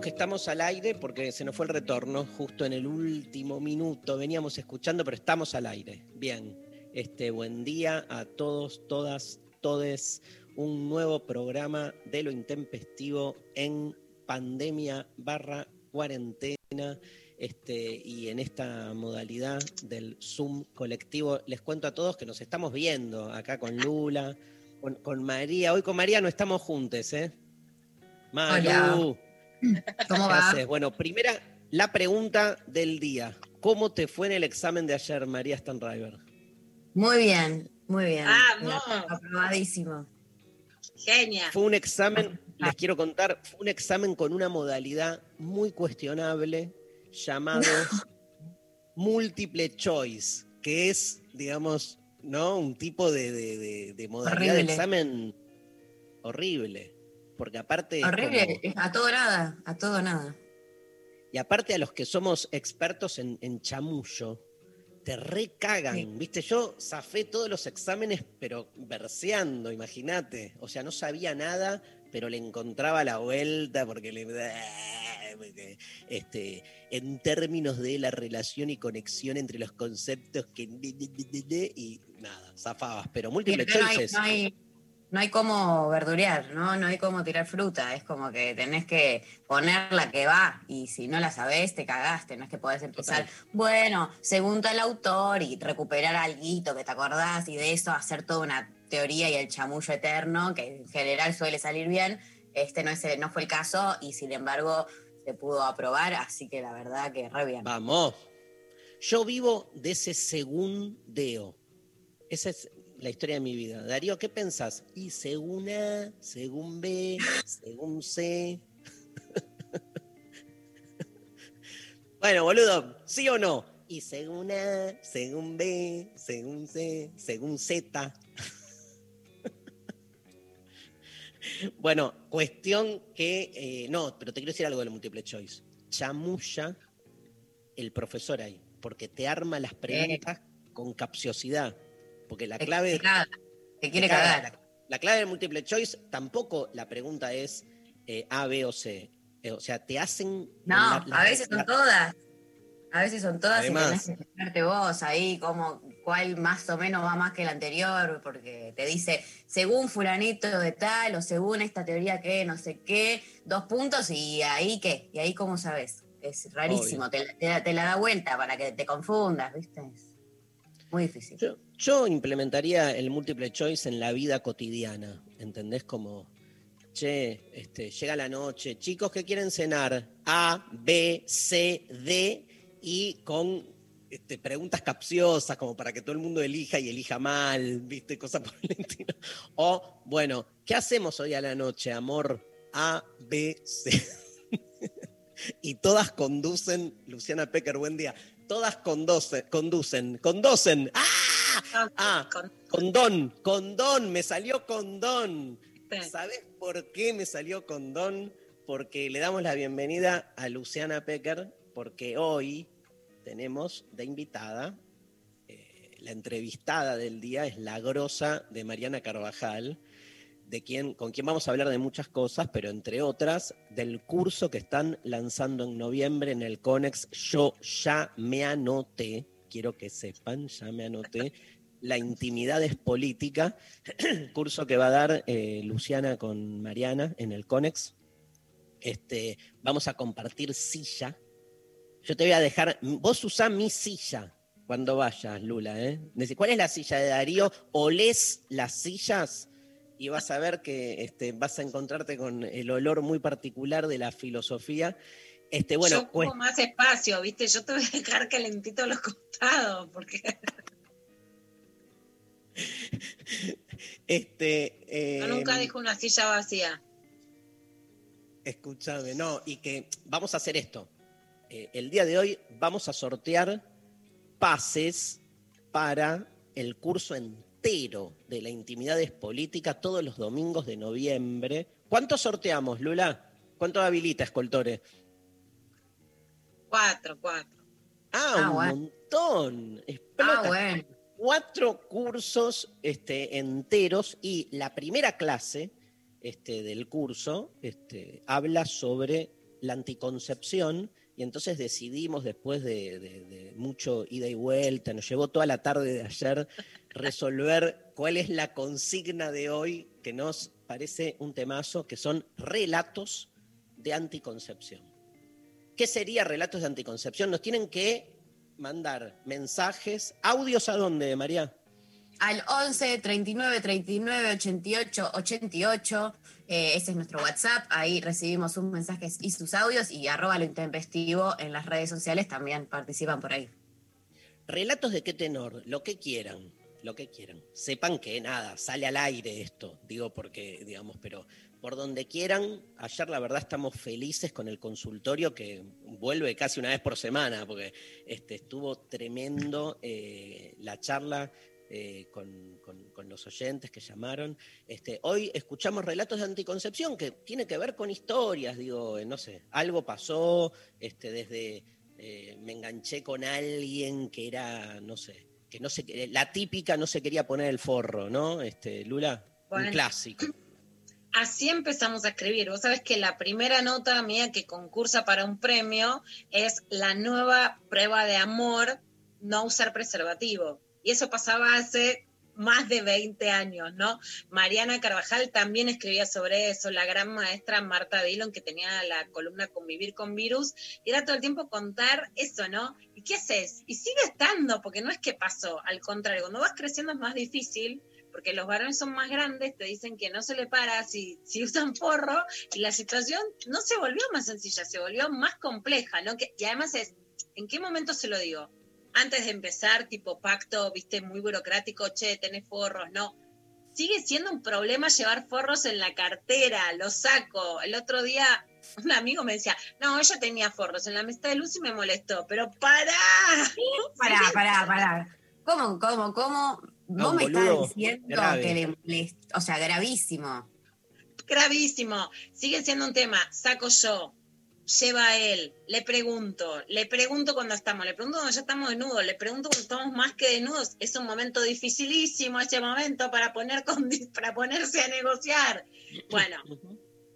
que estamos al aire porque se nos fue el retorno justo en el último minuto. Veníamos escuchando, pero estamos al aire. Bien, este buen día a todos, todas, todes. Un nuevo programa de lo intempestivo en pandemia barra cuarentena. Este, y en esta modalidad del Zoom colectivo, les cuento a todos que nos estamos viendo acá con Lula, con, con María. Hoy con María no estamos juntos, ¿eh? Maru. ¿Cómo. Bueno, primera, la pregunta del día. ¿Cómo te fue en el examen de ayer, María Stanriver? Muy bien, muy bien. ¡Vamos! Aprobadísimo. Genia. Fue un examen, les quiero contar, fue un examen con una modalidad muy cuestionable llamado múltiple choice, que es, digamos, ¿no? Un tipo de, de- de- de modalidad de examen horrible. Porque aparte. Horrible, como- a todo nada, a todo nada. Y aparte a los que somos expertos en, en chamullo, te recagan, Sí. ¿viste? Yo zafé todos los exámenes, pero verseando, imagínate. O sea, no sabía nada, pero le encontraba la vuelta porque le... Este, en términos de la relación y conexión entre los conceptos que... Y nada, zafabas. Pero Y múltiple acá no hay, choices. no, hay, no hay cómo verdurear, ¿no? No hay cómo tirar fruta. Es como que tenés que poner la que va y si no la sabés, te cagaste. No es que podés empezar, bueno, según tal autor y recuperar algo que te acordás y de eso hacer toda una teoría y el chamullo eterno, que en general suele salir bien. Este no, es no fue el caso y sin embargo se pudo aprobar, así que la verdad que re bien. Vamos. Yo vivo de ese segundeo. Esa es la historia de mi vida. Darío, ¿qué pensás? Y según A, según B, según C. bueno, boludo, ¿sí o no? Y según A, según B, según C, según Z. bueno, cuestión que. eh, no, pero te quiero decir algo del multiple choice. Chamulla el profesor ahí, porque te arma las preguntas con capciosidad. Porque la clave. te caga, te quiere te cagar. La, la clave del multiple choice tampoco la pregunta es eh, A, B o C. Eh, o sea, te hacen. No, la- la- a veces son todas. A veces son todas Además. y tenés que fijarte vos ahí, como cuál más o menos va más que el anterior, porque te dice, según fulanito de tal, o según esta teoría que no sé qué, dos puntos, y ahí qué, y ahí cómo sabes. Es rarísimo, te, la- te te la da vuelta para que te confundas, ¿viste? Muy difícil. Yo, implementaría el multiple choice en la vida cotidiana, ¿entendés? Como, che, este, llega la noche, chicos que quieren cenar, A, B, C, D, y con este, preguntas capciosas, como para que todo el mundo elija y elija mal, ¿viste? Cosas por el estilo. O, bueno, ¿qué hacemos hoy a la noche, amor? A, B, C. y todas conducen, Luciana Pecker, buen día, todas conducen, conducen, conducen. ¡Ah! Ah, Con- condón, condón, me salió condón. ¿Sabes por qué me salió condón? Porque le damos la bienvenida a Luciana Pecker, porque hoy tenemos de invitada, eh, la entrevistada del día es la grosa de Mariana Carvajal, de con quien vamos a hablar de muchas cosas, pero entre otras, del curso que están lanzando en noviembre en el CONEX. Yo ya me anoté, quiero que sepan, ya me anoté. La intimidad es política, curso que va a dar eh, Luciana con Mariana en el CONEX. Este, vamos a compartir silla. Yo te voy a dejar, vos usá mi silla, cuando vayas, Lula. ¿eh? ¿Cuál es la silla de Darío? Olés las sillas y vas a ver que este, vas a encontrarte con el olor muy particular de la filosofía. Este, bueno, Yo ocupo más espacio, ¿viste? Yo te voy a dejar calentito a los costados, porque este, yo nunca em, dejo una silla vacía. Escúchame, no, y que vamos a hacer esto. Eh, el día de hoy vamos a sortear pases para el curso entero de la intimidad es política todos los domingos de noviembre. ¿Cuántos sorteamos, Lula? ¿Cuánto habilita, Escoltore? Cuatro, cuatro. Ah, Ah, un bueno. montón. Explota. Ah, bueno. cuatro cursos este, enteros y la primera clase este, del curso este, habla sobre la anticoncepción y entonces decidimos después de, de- de mucho ida y vuelta, nos llevó toda la tarde de ayer resolver cuál es la consigna de hoy que nos parece un temazo, que son relatos de anticoncepción. ¿Qué sería relatos de anticoncepción? Nos tienen que mandar mensajes, audios a dónde, María? Al 11 39 39 88 88. eh, ese es nuestro WhatsApp. Ahí recibimos sus mensajes y sus audios. Y arroba lo intempestivo en las redes sociales también participan por ahí. Relatos de qué tenor, lo que quieran, lo que quieran. Sepan que nada, sale al aire esto, digo porque, digamos, pero por donde quieran, ayer la verdad estamos felices con el consultorio que vuelve casi una vez por semana, porque este, estuvo tremendo eh, la charla eh, con, con- los oyentes que llamaron. Este, hoy escuchamos relatos de anticoncepción que tiene que ver con historias, digo, eh, no sé, algo pasó este, desde me enganché con alguien que era, no sé, que no se la típica no se quería poner el forro, ¿no? Este, Lula, un Bueno. clásico. Así empezamos a escribir. Vos sabés que la primera nota mía que concursa para un premio es la nueva prueba de amor, no usar preservativo. Y eso pasaba hace más de 20 años, ¿no? Mariana Carvajal también escribía sobre eso, la gran maestra Marta Dillon, que tenía la columna Convivir con Virus, y era todo el tiempo contar eso, ¿no? ¿Y qué haces? Y sigue estando, porque no es que pasó, al contrario, cuando vas creciendo es más difícil, porque los varones son más grandes, te dicen que no se le para si, si usan porro, y la situación no se volvió más sencilla, se volvió más compleja, ¿no? Que, y además es, ¿en qué momento se lo digo? Antes de empezar, tipo pacto, viste, muy burocrático, che, tenés forros, no. Sigue siendo un problema llevar forros en la cartera, los saco. El otro día un amigo me decía, no, ella tenía forros en la mesa de luz y me molestó, pero pará. Pará, pará, pará. ¿Cómo, cómo, cómo? Vos un me estás diciendo grave. que le molest- O sea, gravísimo. gravísimo. Sigue siendo un tema. Saco yo, lleva él, le pregunto, le pregunto cuando estamos, le pregunto cuando ya estamos desnudos, le pregunto cuando estamos más que desnudos. Es un momento dificilísimo ese momento para, poner con- para ponerse a negociar. Bueno,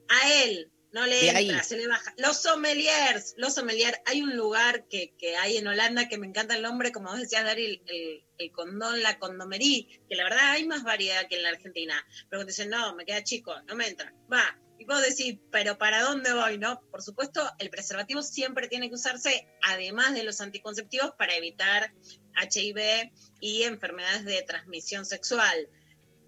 a él no le entra, ahí. se le baja. Los sommeliers, los sommeliers, hay un lugar que, que hay en Holanda que me encanta el nombre, como vos decías, Dari, el, el- el condón, la condomerí, que la verdad hay más variedad que en la Argentina. Pero te dicen, no, me queda chico, no me entra. Va. Y vos decís, pero ¿para dónde voy? No, por supuesto, el preservativo siempre tiene que usarse, además de los anticonceptivos, para evitar HIV y enfermedades de transmisión sexual.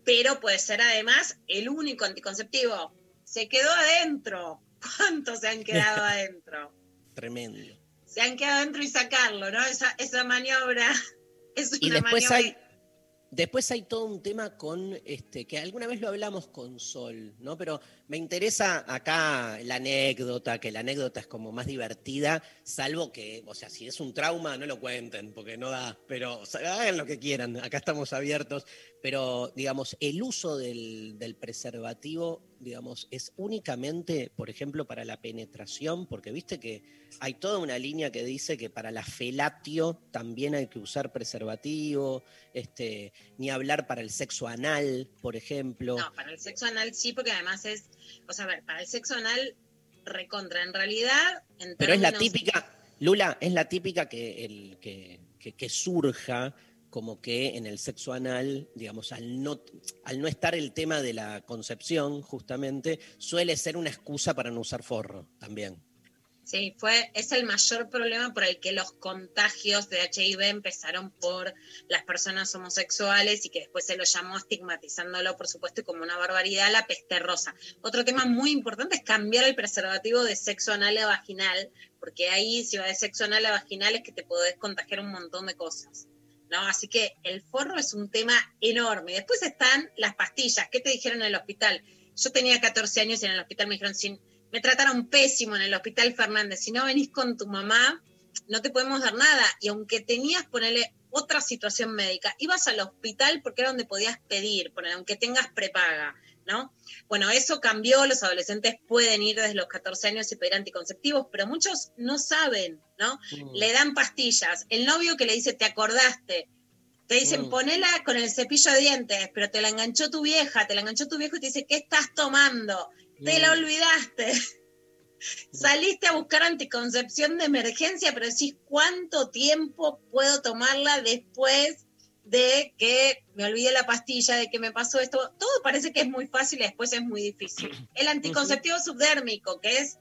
Pero puede ser además el único anticonceptivo. Se quedó adentro. ¿Cuántos se han quedado adentro? Tremendo. Se han quedado adentro y sacarlo, ¿no? Esa, esa maniobra es una Y después maniobra hay, después hay todo un tema con, este, que alguna vez lo hablamos con Sol, ¿no? Pero me interesa acá la anécdota, que la anécdota es como más divertida, salvo que, o sea, si es un trauma, no lo cuenten, porque no da, pero hagan lo que quieran, acá estamos abiertos, pero digamos, el uso del, del preservativo, digamos, es únicamente, por ejemplo, para la penetración, porque viste que hay toda una línea que dice que para la felatio también hay que usar preservativo, este, ni hablar para el sexo anal, por ejemplo. No, para el sexo anal sí, porque además es, o sea, a ver, para el sexo anal recontra, en realidad, en Pero es la típica, Lula, es la típica que, el, que, que- que surja como que en el sexo anal, digamos, al no, al no estar el tema de la concepción, justamente, suele ser una excusa para no usar forro también. Sí, fue, es el mayor problema por el que los contagios de HIV empezaron por las personas homosexuales y que después se lo llamó estigmatizándolo, por supuesto, y como una barbaridad, la peste rosa. Otro tema muy importante es cambiar el preservativo de sexo anal a vaginal, porque ahí si va de sexo anal a vaginal es que te podés contagiar un montón de cosas. ¿no? Así que el forro es un tema enorme. Después están las pastillas. ¿Qué te dijeron en el hospital? Yo tenía 14 años y en el hospital me dijeron, sin me trataron pésimo en el hospital Fernández, si no venís con tu mamá, no te podemos dar nada. Y aunque tenías, ponerle otra situación médica, ibas al hospital porque era donde podías pedir, poner, aunque tengas prepaga, ¿no? Bueno, eso cambió, los adolescentes pueden ir desde los 14 años y pedir anticonceptivos, pero muchos no saben, ¿no? Mm. Le dan pastillas. El novio que le dice, te acordaste, te dicen, Mm. ponela con el cepillo de dientes, pero te la enganchó tu vieja, te la enganchó tu viejo y te dice, ¿qué estás tomando? Te la olvidaste. Saliste a buscar anticoncepción de emergencia, pero decís, ¿cuánto tiempo puedo tomarla después de que me olvidé la pastilla, de que me pasó esto? Todo parece que es muy fácil y después es muy difícil. El anticonceptivo subdérmico, que es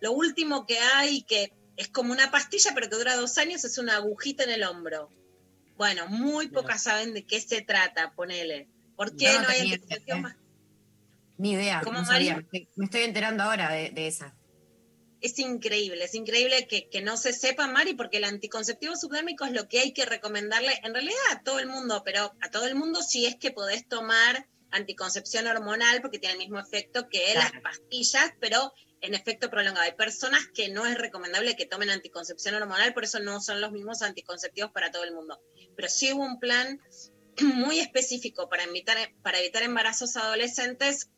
lo último que hay, que es como una pastilla, pero que dura dos años, es una agujita en el hombro. Bueno, muy pocas saben de qué se trata, ponele. ¿Por qué No, hay anticoncepción idea. más? Ni idea, ¿Cómo, no? Me estoy- enterando ahora de, de esa. Es increíble, es increíble que, que no se sepa, Mari, porque el anticonceptivo subdérmico es lo que hay que recomendarle, en realidad a todo el mundo, pero a todo el mundo si es que podés tomar anticoncepción hormonal, porque tiene el mismo efecto que Claro. las pastillas, pero en efecto prolongado. Hay personas que no es recomendable que tomen anticoncepción hormonal, por eso no son los mismos anticonceptivos para todo el mundo. Pero sí hubo un plan muy específico para, evitar, para evitar embarazos adolescentes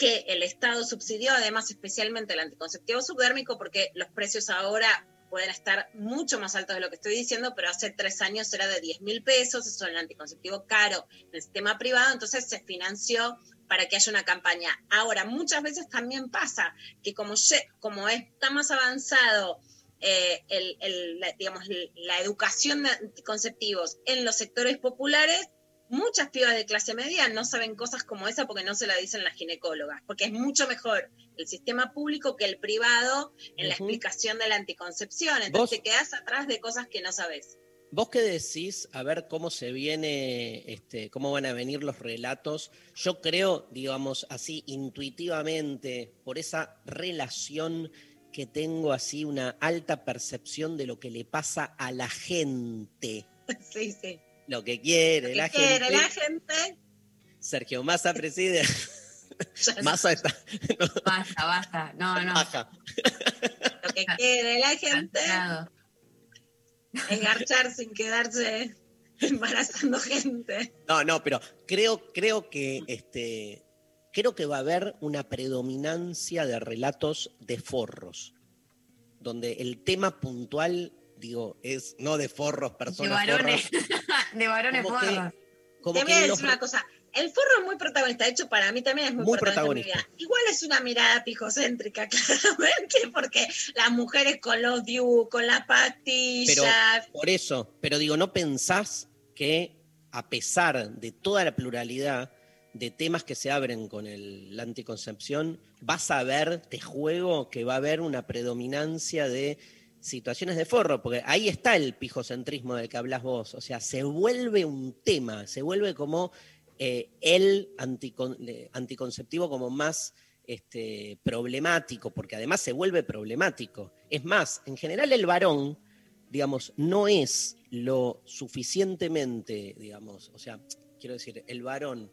que el Estado subsidió, además especialmente el anticonceptivo subdérmico, porque los precios ahora pueden estar mucho más altos de lo que estoy diciendo, pero hace tres años era de 10 mil pesos, eso es el anticonceptivo caro en el sistema privado, entonces se financió para que haya una campaña. Ahora, muchas veces también pasa que como, como está más avanzado eh, el- digamos, la educación de anticonceptivos en los sectores populares, muchas pibas de clase media no saben cosas como esa porque no se la dicen las ginecólogas, porque es mucho mejor el sistema público que el privado en la explicación de la anticoncepción. Entonces te quedas atrás de cosas que no sabes. ¿Vos qué decís? A ver cómo se viene, este, cómo van a venir los relatos. Yo creo, digamos así, intuitivamente, por esa relación que tengo así, una alta percepción de lo que le pasa a la gente. sí, sí. Lo que quiere ¿Qué la quiere gente. la gente? Sergio Massa preside. Massa está Basta, basta. No, no. baja. Lo que quiere la gente Cancelado. es garchar sin quedarse embarazando gente. No, no, pero creo, creo que este, creo que va a haber una predominancia de relatos de forros, donde el tema puntual, digo, es no de forros, De personas varones. forras, De varones Como que- forros. como Te que voy a en decir los- una cosa. El forro es muy protagonista. De hecho, para mí también es muy, Muy protagonista. Igual es una mirada pijocéntrica, claramente, porque las mujeres con los diu, con las pastillas. Por eso, pero digo, ¿no pensás que a pesar de toda la pluralidad de temas que se abren con el- la anticoncepción, vas a ver, te juego, que va a haber una predominancia de situaciones de forro, porque ahí está el pijocentrismo del que hablas vos, o sea, se vuelve un tema, se vuelve como eh, el anticon- anticonceptivo como más este, problemático, porque además se vuelve problemático. Es más, en general el varón, digamos, no es lo suficientemente, digamos, o sea, quiero decir, el varón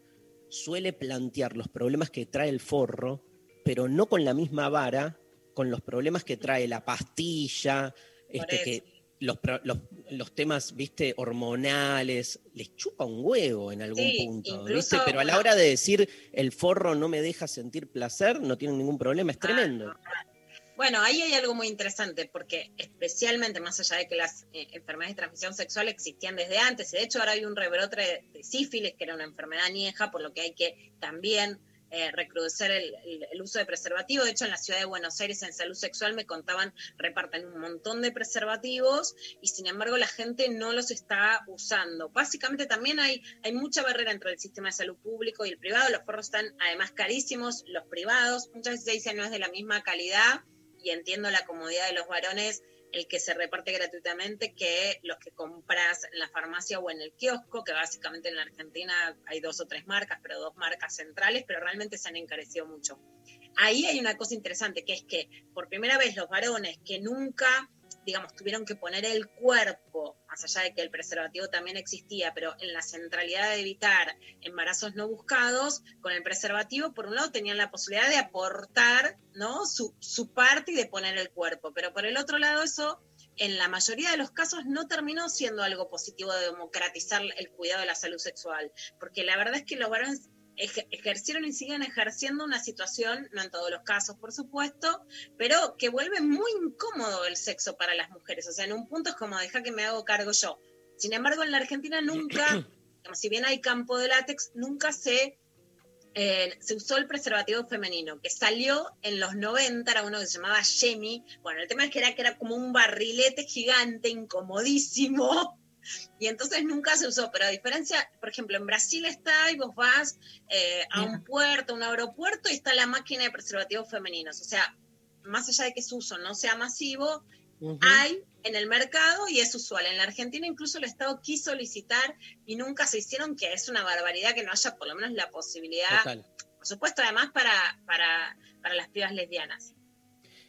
suele plantear los problemas que trae el forro, pero no con la misma vara, con los problemas que trae la pastilla, este, que los, los, los temas, viste, hormonales, les chupa un huevo en algún Sí, punto. Pero a la hora de decir el forro no me deja sentir placer, no tienen ningún problema, es Ah, tremendo. Bueno, ahí hay algo muy interesante, porque especialmente más allá de que las eh, enfermedades de transmisión sexual existían desde antes, y de hecho ahora hay un rebrote de, sífilis, que era una enfermedad añeja, por lo que hay que también eh, recrudecer el, uso de preservativo. De hecho, en la ciudad de Buenos Aires, en salud sexual, me contaban, reparten un montón de preservativos y sin embargo la gente no los está usando. Básicamente también hay, mucha barrera entre el sistema de salud público y el privado. Los forros están además carísimos, los privados. Muchas veces se dice no es de la misma calidad y entiendo la comodidad de los varones el que se reparte gratuitamente que los que compras en la farmacia o en el kiosco, que básicamente en la Argentina hay dos o tres marcas, pero dos marcas centrales, pero realmente se han encarecido mucho. Ahí hay una cosa interesante, que es que por primera vez los varones que nunca digamos, tuvieron que poner el cuerpo, más allá de que el preservativo también existía, pero en la centralidad de evitar embarazos no buscados, con el preservativo, por un lado, tenían la posibilidad de aportar ¿no? su, su parte y de poner el cuerpo, pero por el otro lado, eso en la mayoría de los casos no terminó siendo algo positivo de democratizar el cuidado de la salud sexual, porque la verdad es que los varones ejercieron y siguen ejerciendo una situación, no en todos los casos, por supuesto, pero que vuelve muy incómodo el sexo para las mujeres. O sea, en un punto es como, deja que me hago cargo yo. Sin embargo, en la Argentina nunca, si bien hay campo de látex, nunca se, eh, se usó el preservativo femenino, que salió en los 90, era uno que se llamaba Jemmy. Bueno, el tema es que era que era como un barrilete gigante, incomodísimo, y entonces nunca se usó, pero a diferencia, por ejemplo, en Brasil está y vos vas eh, a un puerto, un aeropuerto y está la máquina de preservativos femeninos. O sea, más allá de que su uso no sea masivo, hay en el mercado y es usual. En la Argentina incluso el Estado quiso licitar y nunca se hicieron, que es una barbaridad que no haya por lo menos la posibilidad, por supuesto, además para, para, para las pibas lesbianas.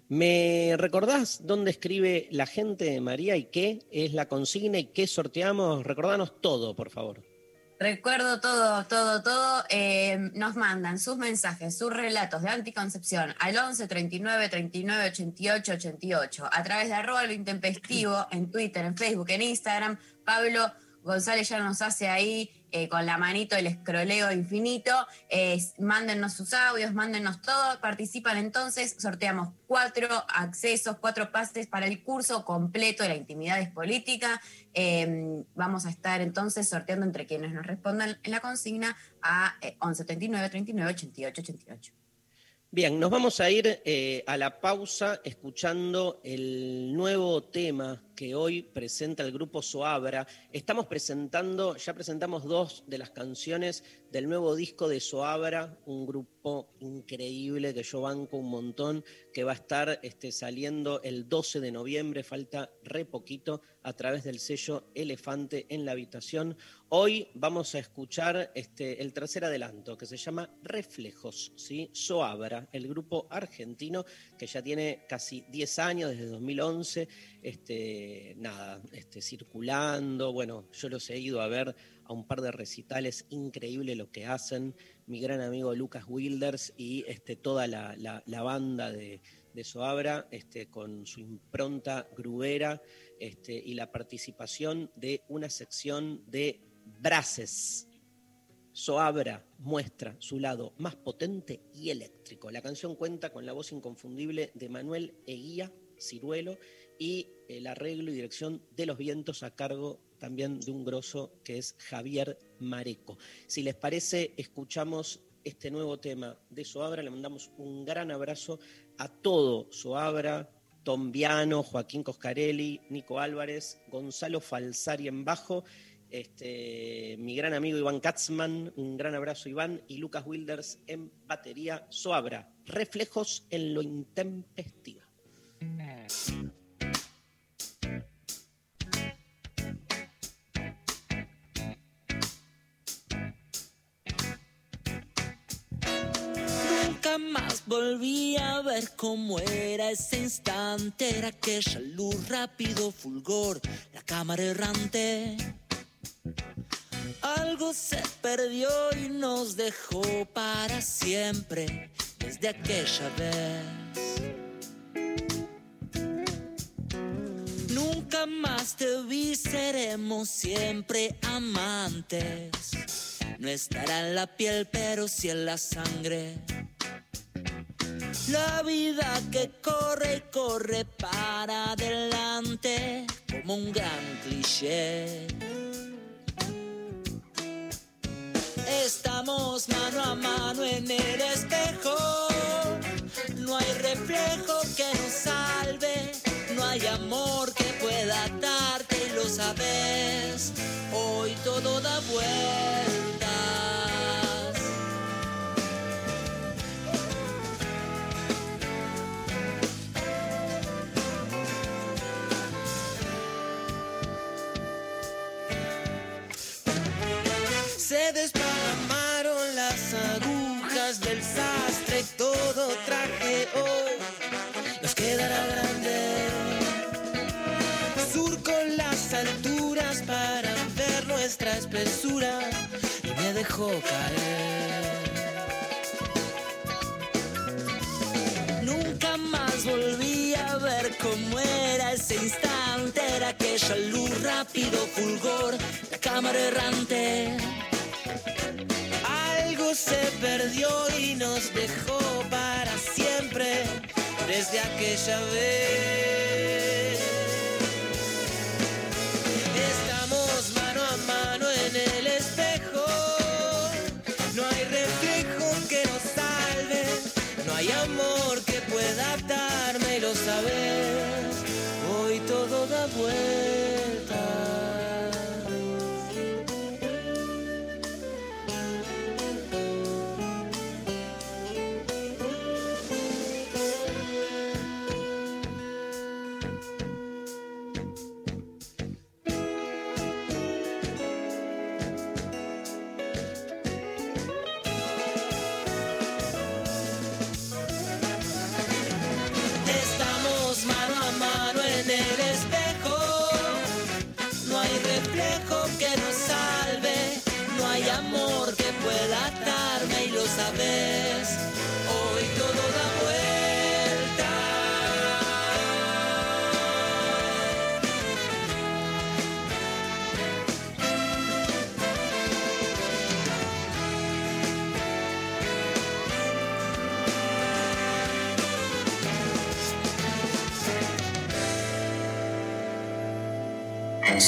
¿Me recordás dónde escribe la gente, María, y qué es la consigna y qué sorteamos? Recordanos todo, por favor. Recuerdo todo, todo, todo. Eh, nos mandan sus mensajes, sus relatos de anticoncepción al 11 39 39 88 88 a través de arroba lo intempestivo en Twitter, en Facebook, en Instagram. Pablo González ya nos hace ahí eh, con la manito el escroleo infinito. mándennos sus audios, mándennos todo. Participan entonces, sorteamos cuatro accesos, cuatro pases para el curso completo de la intimidad es política. Em, vamos a estar entonces sorteando entre quienes nos respondan en la consigna a 11 39 39 88 88. Bien, nos vamos a ir eh, a la pausa escuchando el nuevo tema que hoy presenta el grupo Soabra. Estamos presentando, ya presentamos dos de las canciones del nuevo disco de Soabra, un grupo increíble que yo banco un montón, que va a estar este, saliendo el 12 de noviembre, falta re poquito, a través del sello Elefante en la habitación. Hoy vamos a escuchar este, el tercer adelanto, que se llama Reflejos, ¿sí? Soabra, el grupo argentino que ya tiene casi 10 años, desde 2011, este, nada, este, circulando. Bueno, yo los he ido a ver a un par de recitales, increíble lo que hacen. Mi gran amigo Lucas Wilders y este, toda la, banda de, de Soabra, este, con su impronta grubera este, y la participación de una sección de braces. Soabra muestra su lado más potente y eléctrico. La canción cuenta con la voz inconfundible de Manuel Eguía Ciruelo y el arreglo y dirección de los vientos a cargo también de un grosso que es Javier Mareco. Si les parece, escuchamos este nuevo tema de Soabra, le mandamos un gran abrazo a todo Soabra, Tom Viano, Joaquín Coscarelli, Nico Álvarez, Gonzalo Falsari en bajo este, mi gran amigo Iván Katzman, un gran abrazo Iván, y Lucas Wilders en batería Soabra, reflejos en lo intempestivo. Nunca más volví a ver cómo era ese instante, era aquella luz rápido, fulgor, la cámara errante algo se perdió y nos dejó para siempre desde aquella vez. Nunca más te vi, seremos siempre amantes. No estará en la piel, pero sí en la sangre. La vida que corre corre para adelante como un gran cliché. Estamos mano a mano en el espejo. No hay reflejo que nos salve. Hay amor que pueda darte y lo sabes. Hoy todo da vueltas. Nuestra espesura y me dejó caer. Nunca más volví a ver cómo era ese instante, era aquella luz rápido fulgor, la cámara errante. Algo se perdió y nos dejó para siempre desde aquella vez.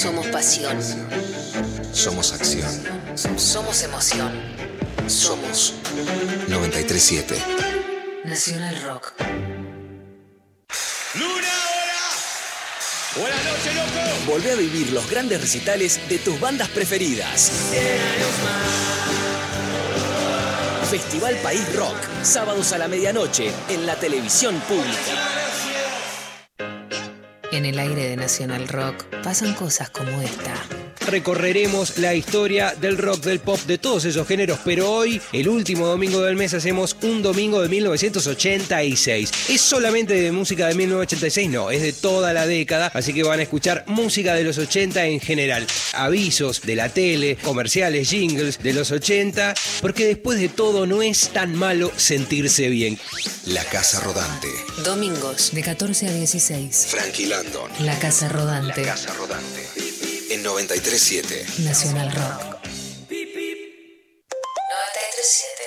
Somos pasión. Somos acción. Somos emoción. Somos 937. Nacional Rock. ¡Luna, hola! ¡Buenas noches, loco! Volvé a vivir los grandes recitales de tus bandas preferidas. Festival País Rock, sábados a la medianoche en la televisión pública. En el aire de Nacional Rock pasan cosas como esta. Recorreremos la historia del rock, del pop, de todos esos géneros, pero hoy, el último domingo del mes, hacemos un domingo de 1986. ¿Es solamente de música de 1986? No, es de toda la década, así que van a escuchar música de los 80 en general. Avisos de la tele, comerciales, jingles de los 80, porque después de todo no es tan malo sentirse bien. La Casa Rodante. Domingos de 14 a 16. Frankie Landon. La Casa Rodante. La Casa Rodante. En 937. Nacional Rock. 937.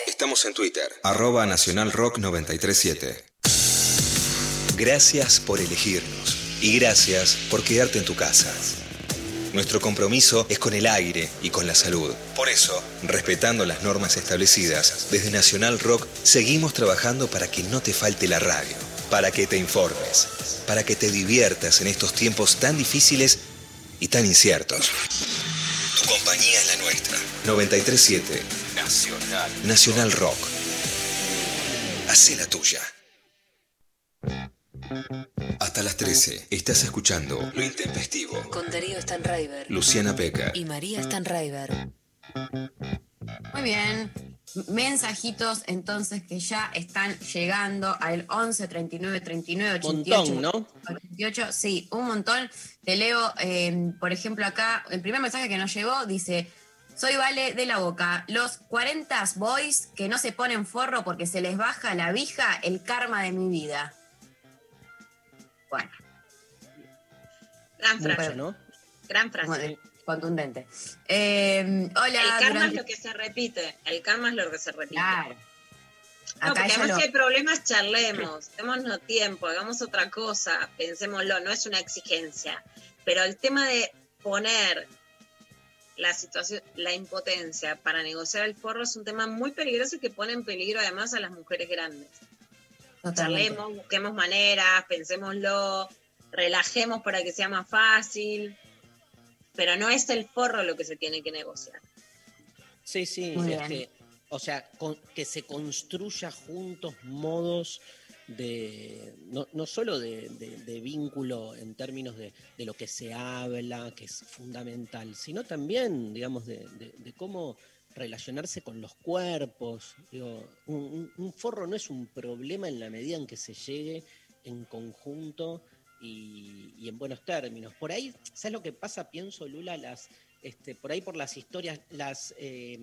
Estamos en Twitter. Arroba Nacional Rock 937. Gracias por elegirnos. Y gracias por quedarte en tu casa. Nuestro compromiso es con el aire y con la salud. Por eso, respetando las normas establecidas, desde Nacional Rock seguimos trabajando para que no te falte la radio, para que te informes, para que te diviertas en estos tiempos tan difíciles y tan inciertos. Tu compañía es la nuestra. 937 Nacional. Nacional Rock. Hacé la tuya. Hasta las 13 estás escuchando Lo Intempestivo. Con Darío Stanraiver. Luciana Peca. Y María Stanraiver. Muy bien. Mensajitos entonces que ya están llegando al 11 39 39 88 Montón, ¿no? 88. Sí, un montón. Te leo, eh, por ejemplo, acá, el primer mensaje que nos llegó dice: Soy Vale de la Boca. Los 40 boys que no se ponen forro porque se les baja la vija, el karma de mi vida. Bueno, Gran frase, gran frase. bueno, contundente. Eh, hola, el karma durante- es lo que se repite. El karma es lo que se repite. Claro. No, Acá porque además lo- si hay problemas, charlemos, démonos tiempo, hagamos otra cosa, pensémoslo, no es una exigencia. Pero el tema de poner la situación, la impotencia para negociar el forro es un tema muy peligroso y que pone en peligro además a las mujeres grandes. Totalmente. Charlemos, busquemos maneras, pensémoslo, relajemos para que sea más fácil. Pero no es el forro lo que se tiene que negociar. Sí, sí, o sea, con- que se construya juntos modos de, no, no solo de, de- de vínculo en términos de, de lo que se habla, que es fundamental, sino también, digamos, de, de- de cómo relacionarse con los cuerpos. Digo, un forro no es un problema en la medida en que se llegue en conjunto y, en buenos términos. Por ahí, ¿sabes lo que pasa? Pienso, Lula, las, este, por ahí por las historias, las eh,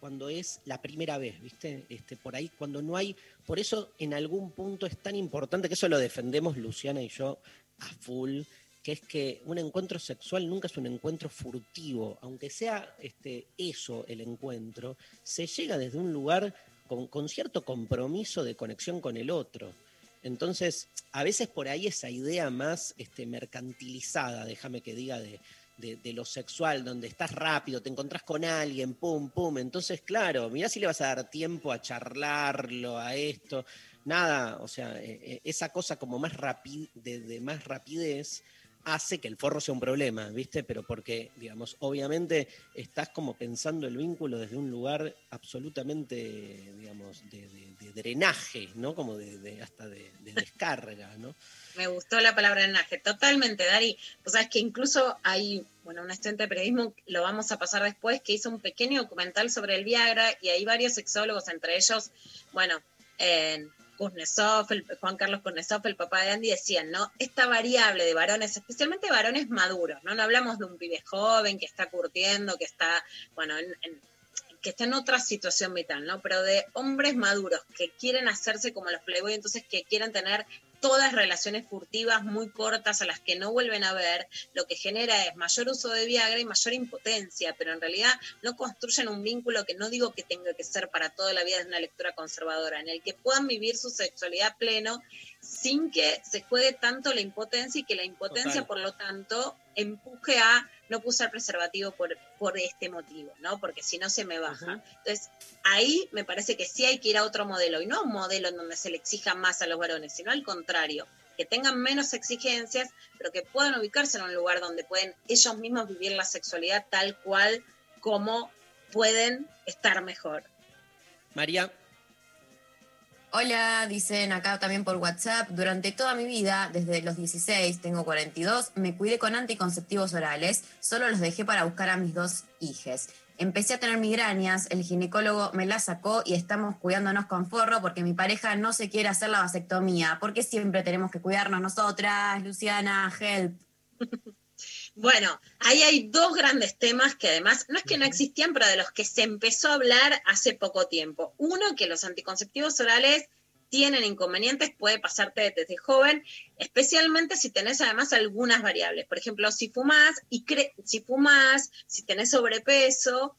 cuando es la primera vez, ¿viste? Este, por ahí, cuando no hay, por eso en algún punto es tan importante, que eso lo defendemos Luciana y yo a full, que es que un encuentro sexual nunca es un encuentro furtivo, aunque sea este, eso el encuentro, se llega desde un lugar con, con cierto compromiso de conexión con el otro. Entonces, a veces por ahí esa idea más este, mercantilizada, déjame que diga, de, lo sexual, donde estás rápido, te encontrás con alguien, pum, pum. Entonces, claro, mirá si le vas a dar tiempo a charlarlo, a esto. Nada, o sea, eh, eh, esa cosa como más rapi- de más rapidez hace que el forro sea un problema, ¿viste? Pero porque, digamos, obviamente estás como pensando el vínculo desde un lugar absolutamente, digamos, de, de- de drenaje, ¿no? Como de, de- hasta de, de descarga, ¿no? Me gustó la palabra drenaje, totalmente, Dari. O sea, es que incluso hay, bueno, un estudiante de periodismo, lo vamos a pasar después, que hizo un pequeño documental sobre el Viagra y hay varios sexólogos, entre ellos, bueno, eh, Kuznetsov, el- Juan Carlos Kuznetsov, el papá de Andy, decían, ¿no? Esta variable de varones, especialmente varones maduros, ¿no? No hablamos de un pibe joven que está curtiendo, que está, bueno, en- en- que está en otra situación vital, ¿no? Pero de hombres maduros que quieren hacerse como los Playboy, entonces que quieren tener todas relaciones furtivas muy cortas a las que no vuelven a ver, lo que genera es mayor uso de Viagra y mayor impotencia, pero en realidad no construyen un vínculo que no digo que tenga que ser para toda la vida, es una lectura conservadora, en el que puedan vivir su sexualidad pleno sin que se juegue tanto la impotencia y que la impotencia, Total. por lo tanto, empuje a no usar preservativo por, por este motivo, ¿no? Porque si no se me baja. Entonces, ahí me parece que sí hay que ir a otro modelo, y no a un modelo en donde se le exija más a los varones, sino al contrario, que tengan menos exigencias, pero que puedan ubicarse en un lugar donde pueden ellos mismos vivir la sexualidad tal cual como pueden estar mejor. María, Hola, dicen acá también por WhatsApp. Durante toda mi vida, desde los 16, tengo 42, me cuidé con anticonceptivos orales. Solo los dejé para buscar a mis dos hijes. Empecé a tener migrañas, el ginecólogo me la sacó y estamos cuidándonos con forro porque mi pareja no se quiere hacer la vasectomía. porque siempre tenemos que cuidarnos nosotras? Luciana, help. Bueno, ahí hay dos grandes temas que además no es que no existían, pero de los que se empezó a hablar hace poco tiempo. Uno, que los anticonceptivos orales tienen inconvenientes, puede pasarte desde joven, especialmente si tenés además algunas variables. Por ejemplo, si fumás, y cre- si fumás, si tenés sobrepeso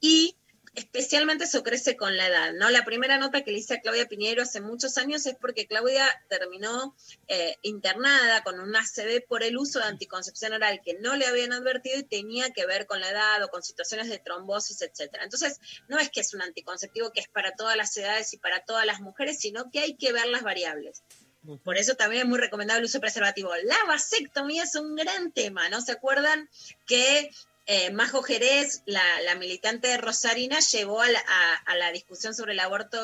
y especialmente eso crece con la edad, ¿no? La primera nota que le hice a Claudia Piñero hace muchos años es porque Claudia terminó eh, internada con un ACV por el uso de anticoncepción oral que no le habían advertido y tenía que ver con la edad o con situaciones de trombosis, etcétera. Entonces, no es que es un anticonceptivo que es para todas las edades y para todas las mujeres, sino que hay que ver las variables. Por eso también es muy recomendable el uso preservativo. La vasectomía es un gran tema, ¿no? ¿Se acuerdan que eh, Majo Jerez, la, militante rosarina, llevó a la, discusión sobre el aborto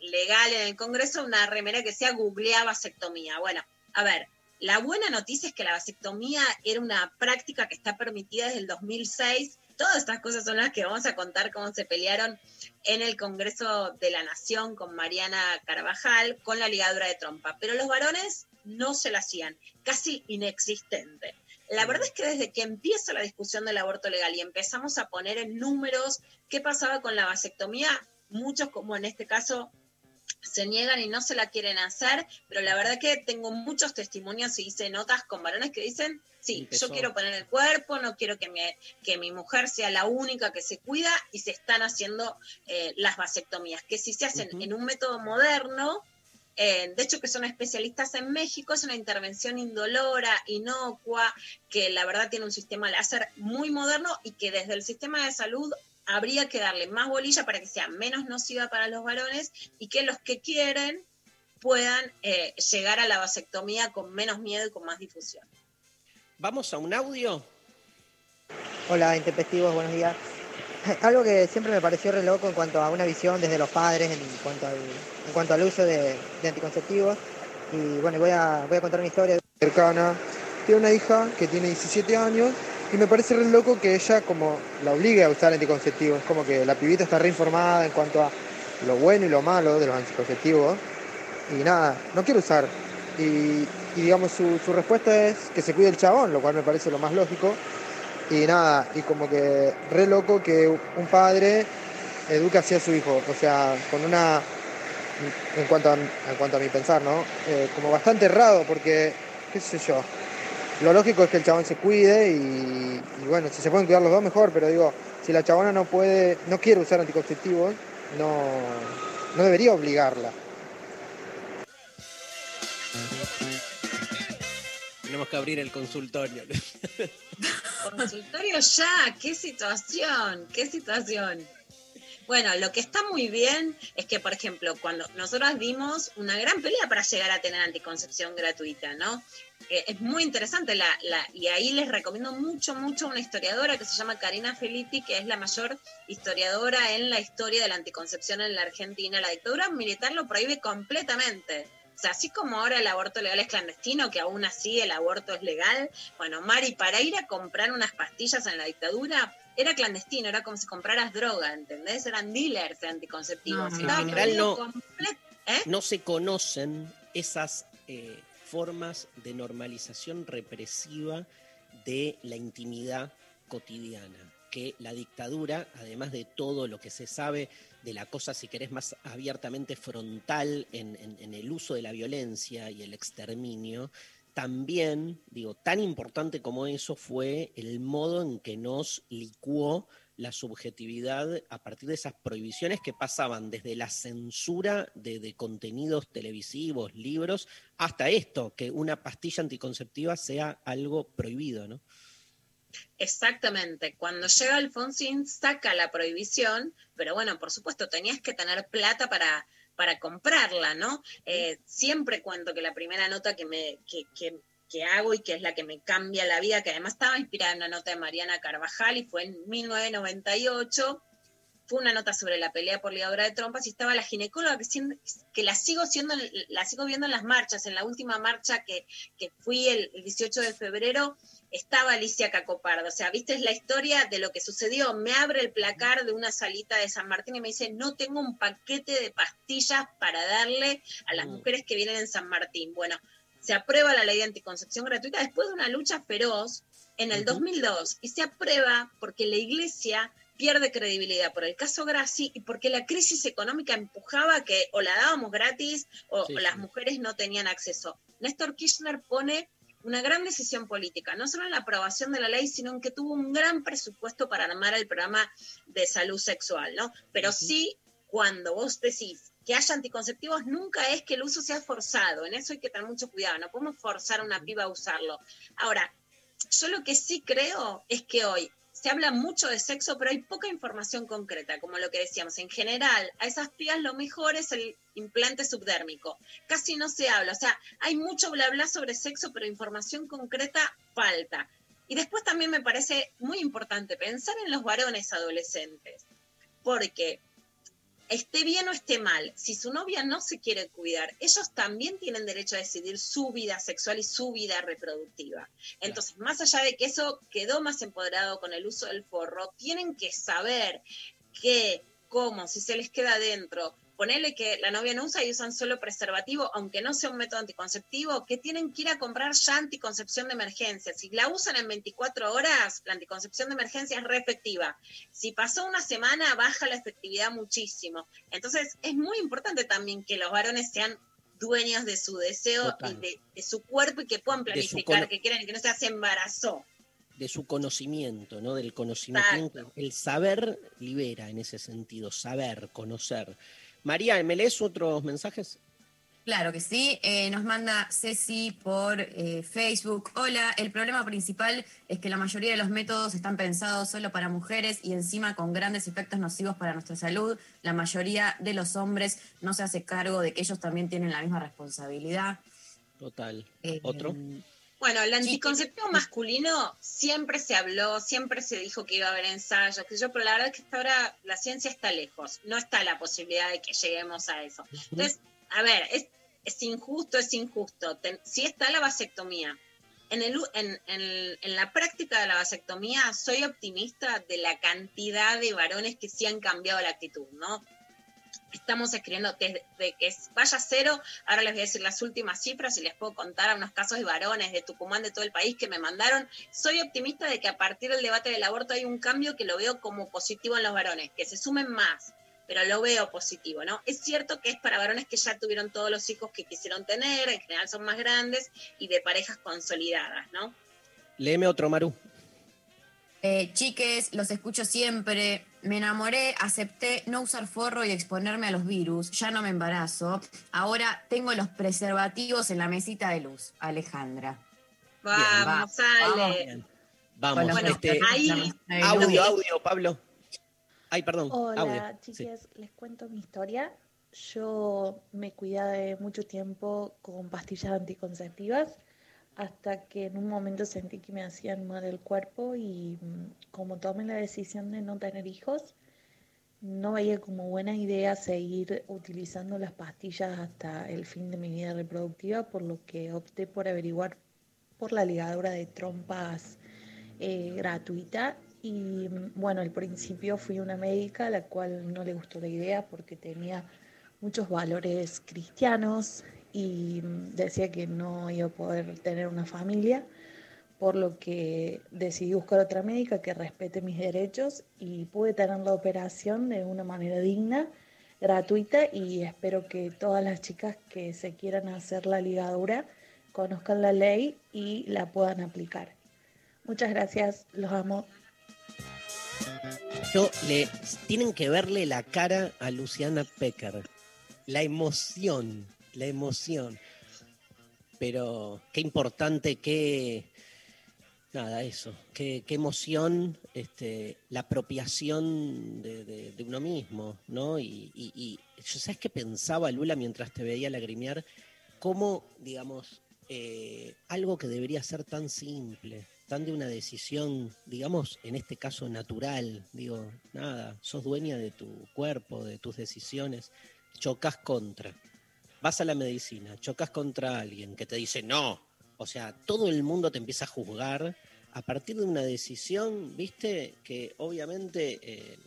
legal en el Congreso una remera que decía googlea vasectomía? Bueno, a ver, la buena noticia es que la vasectomía era una práctica que está permitida desde el 2006. Todas estas cosas son las que vamos a contar cómo se pelearon en el Congreso de la Nación con Mariana Carvajal con la ligadura de trompa. Pero los varones no se la hacían, casi inexistente. La verdad es que desde que empieza la discusión del aborto legal y empezamos a poner en números qué pasaba con la vasectomía, muchos, como en este caso, se niegan y no se la quieren hacer, pero la verdad que tengo muchos testimonios y hice notas con varones que dicen, sí, Empezó. yo quiero poner el cuerpo, no quiero que, me, que mi mujer sea la única que se cuida y se están haciendo eh, las vasectomías, que si se hacen en un método moderno, eh, de hecho que son especialistas en México, es una intervención indolora, inocua, que la verdad tiene un sistema láser muy moderno y que desde el sistema de salud habría que darle más bolilla para que sea menos nociva para los varones y que los que quieren puedan eh, llegar a la vasectomía con menos miedo y con más difusión. vamos a un audio. Hola, intempestivos, buenos días. Algo que siempre me pareció re loco en cuanto a una visión desde los padres en cuanto al, en cuanto al uso de, anticonceptivos. Y bueno, voy a, voy a contar una historia cercana. Tiene una hija que tiene 17 años Y me parece re loco que ella como la obligue a usar anticonceptivos. Es como que la pibita está re informada en cuanto a lo bueno y lo malo de los anticonceptivos. Y nada, no quiero usar. Y, digamos, su respuesta es que se cuide el chabón, lo cual me parece lo más lógico. Y nada, y como que re loco que un padre eduque así a su hijo. O sea, con una en cuanto a, en cuanto a mi pensar, ¿no? Eh, como bastante errado, porque, qué sé yo, lo lógico es que el chabón se cuide y, y bueno, si se pueden cuidar los dos, mejor, pero digo, si la chabona no puede, no quiere usar anticonceptivos, no, no debería obligarla. Tenemos que abrir el consultorio. Consultorio ya, qué situación, qué situación. Bueno, lo que está muy bien es que, por ejemplo, cuando nosotros dimos una gran pelea para llegar a tener anticoncepción gratuita, ¿no? Es muy interesante la, la, y ahí les recomiendo mucho, mucho una historiadora que se llama Karina Felitti, que es la mayor historiadora en la historia de la anticoncepción en la Argentina. La dictadura militar lo prohíbe completamente. O sea, así como ahora el aborto legal es clandestino, que aún así el aborto es legal, bueno, Mari, para ir a comprar unas pastillas en la dictadura era clandestino, era como si compraras droga, ¿entendés? Eran dealers de anticonceptivos. En general no, comple- ¿Eh? no se conocen esas eh, formas de normalización represiva de la intimidad cotidiana, que la dictadura, además de todo lo que se sabe de la cosa, si querés, más abiertamente frontal en, el uso de la violencia y el exterminio, también, digo, tan importante como eso fue el modo en que nos licuó la subjetividad a partir de esas prohibiciones que pasaban desde la censura de, de contenidos televisivos, libros, hasta esto, que una pastilla anticonceptiva sea algo prohibido, ¿no? Exactamente. Cuando llega Alfonsín saca la prohibición, pero bueno, por supuesto, tenías que tener plata para, para comprarla, ¿no? Eh, siempre cuento que la primera nota que, me, que, que- que hago y que es la que me cambia la vida, que además estaba inspirada en una nota de Mariana Carvajal y fue en 1998, fue una nota sobre la pelea por ligadura de trompas y estaba la ginecóloga que, la sigo siendo, la sigo viendo en las marchas, en la última marcha que, que fui el, el 18 de febrero, estaba Alicia Cacopardo. O sea, viste es la historia de lo que sucedió. Me abre el placar de una salita de San Martín y me dice, no tengo un paquete de pastillas para darle a las mujeres que vienen en San Martín. Bueno, se aprueba la ley de anticoncepción gratuita después de una lucha feroz en el 2002 y se aprueba porque la iglesia pierde credibilidad por el caso Graci y porque la crisis económica empujaba que o la dábamos gratis o, Sí, o las sí. mujeres no tenían acceso. Néstor Kirchner pone una gran decisión política, no solo en la aprobación de la ley, sino en que tuvo un gran presupuesto para armar el programa de salud sexual, ¿no? Pero sí, cuando vos decís que haya anticonceptivos, nunca es que el uso sea forzado, en eso hay que tener mucho cuidado, no podemos forzar a una piba a usarlo. Ahora, yo lo que sí creo es que hoy se habla mucho de sexo, pero hay poca información concreta, como lo que decíamos. En general, a esas pibas lo mejor es el implante subdérmico. Casi no se habla. O sea, hay mucho bla bla sobre sexo, pero información concreta falta. Y después también me parece muy importante pensar en los varones adolescentes, porque esté bien o esté mal, si su novia no se quiere cuidar, ellos también tienen derecho a decidir su vida sexual y su vida reproductiva. Entonces, más allá de que eso quedó más empoderado con el uso del forro, tienen que saber qué, cómo, si se les queda adentro. Ponerle que la novia no usa y usan solo preservativo, aunque no sea un método anticonceptivo, que tienen que ir a comprar ya anticoncepción de emergencia. Si la usan en 24 horas, la anticoncepción de emergencia es re efectiva. Si pasó una semana, baja la efectividad muchísimo. Entonces, es muy importante también que los varones sean dueños de su deseo Total. y de, de su cuerpo y que puedan planificar, que quieran y que no se embarazó. de su conocimiento, ¿no? Del conocimiento. El saber libera en ese sentido, saber, conocer. María, ¿me lees otros mensajes? Claro que sí. Eh, nos manda Ceci por eh, Facebook. Hola, el problema principal es que la mayoría de los métodos están pensados solo para mujeres y encima con grandes efectos nocivos para nuestra salud. La mayoría de los hombres no se hace cargo de que ellos también tienen la misma responsabilidad. Total. Eh, ¿Otro? Bueno, el anticonceptivo masculino siempre se habló, siempre se dijo que iba a haber ensayos, que yo, pero la verdad es que hasta ahora la ciencia está lejos, no está la posibilidad de que lleguemos a eso. Entonces, a ver, es, es injusto, es injusto. Ten- sí está la vasectomía, en, el, en, en- en la práctica de la vasectomía soy optimista de la cantidad de varones que sí han cambiado la actitud, ¿no? Estamos escribiendo desde que vaya cero, ahora les voy a decir las últimas cifras y les puedo contar unos casos de varones de Tucumán, de todo el país que me mandaron. Soy optimista de que a partir del debate del aborto hay un cambio que lo veo como positivo en los varones, que se sumen más, pero lo veo positivo, ¿no? Es cierto que es para varones que ya tuvieron todos los hijos que quisieron tener, en general son más grandes y de parejas consolidadas, ¿no? Léeme otro, Maru. Eh, chiques, los escucho siempre. Me enamoré, acepté no usar forro y exponerme a los virus. Ya no me embarazo. Ahora tengo los preservativos en la mesita de luz. Alejandra. Vamos, Ale. Vamos, Bueno, este, ahí- audio, audio, Pablo. Ay, perdón, Hola, audio. Sí. chiques, les cuento mi historia. Yo me cuidé mucho tiempo con pastillas anticonceptivas hasta que en un momento sentí que me hacían mal el cuerpo y mm, como tomé la decisión de no tener hijos, no veía como buena idea seguir utilizando las pastillas hasta el fin de mi vida reproductiva, por lo que opté por averiguar por la ligadura de trompas eh, gratuita. Y mm, bueno, al principio fui una médica a la cual no le gustó la idea porque tenía muchos valores cristianos y decía que no iba a poder tener una familia, por lo que decidí buscar otra médica que respete mis derechos y pude tener la operación de una manera digna, gratuita y espero que todas las chicas que se quieran hacer la ligadura conozcan la ley y la puedan aplicar. Muchas gracias, los amo. Yo tienen que verle la cara a Luciana Pecker. La emoción, la emoción. Pero qué importante, qué nada, eso, qué, qué emoción, este, la apropiación de, de- uno mismo, ¿no? Y, y, yo sabes qué pensaba Lula mientras te veía lagrimear, cómo, digamos, eh, algo que debería ser tan simple, tan de una decisión, digamos, en este caso natural, digo, nada, sos dueña de tu cuerpo, de tus decisiones, chocas contra, vas a la medicina, chocas contra alguien que te dice no, o sea, todo el mundo te empieza a juzgar a partir de una decisión, viste, que obviamente, eh,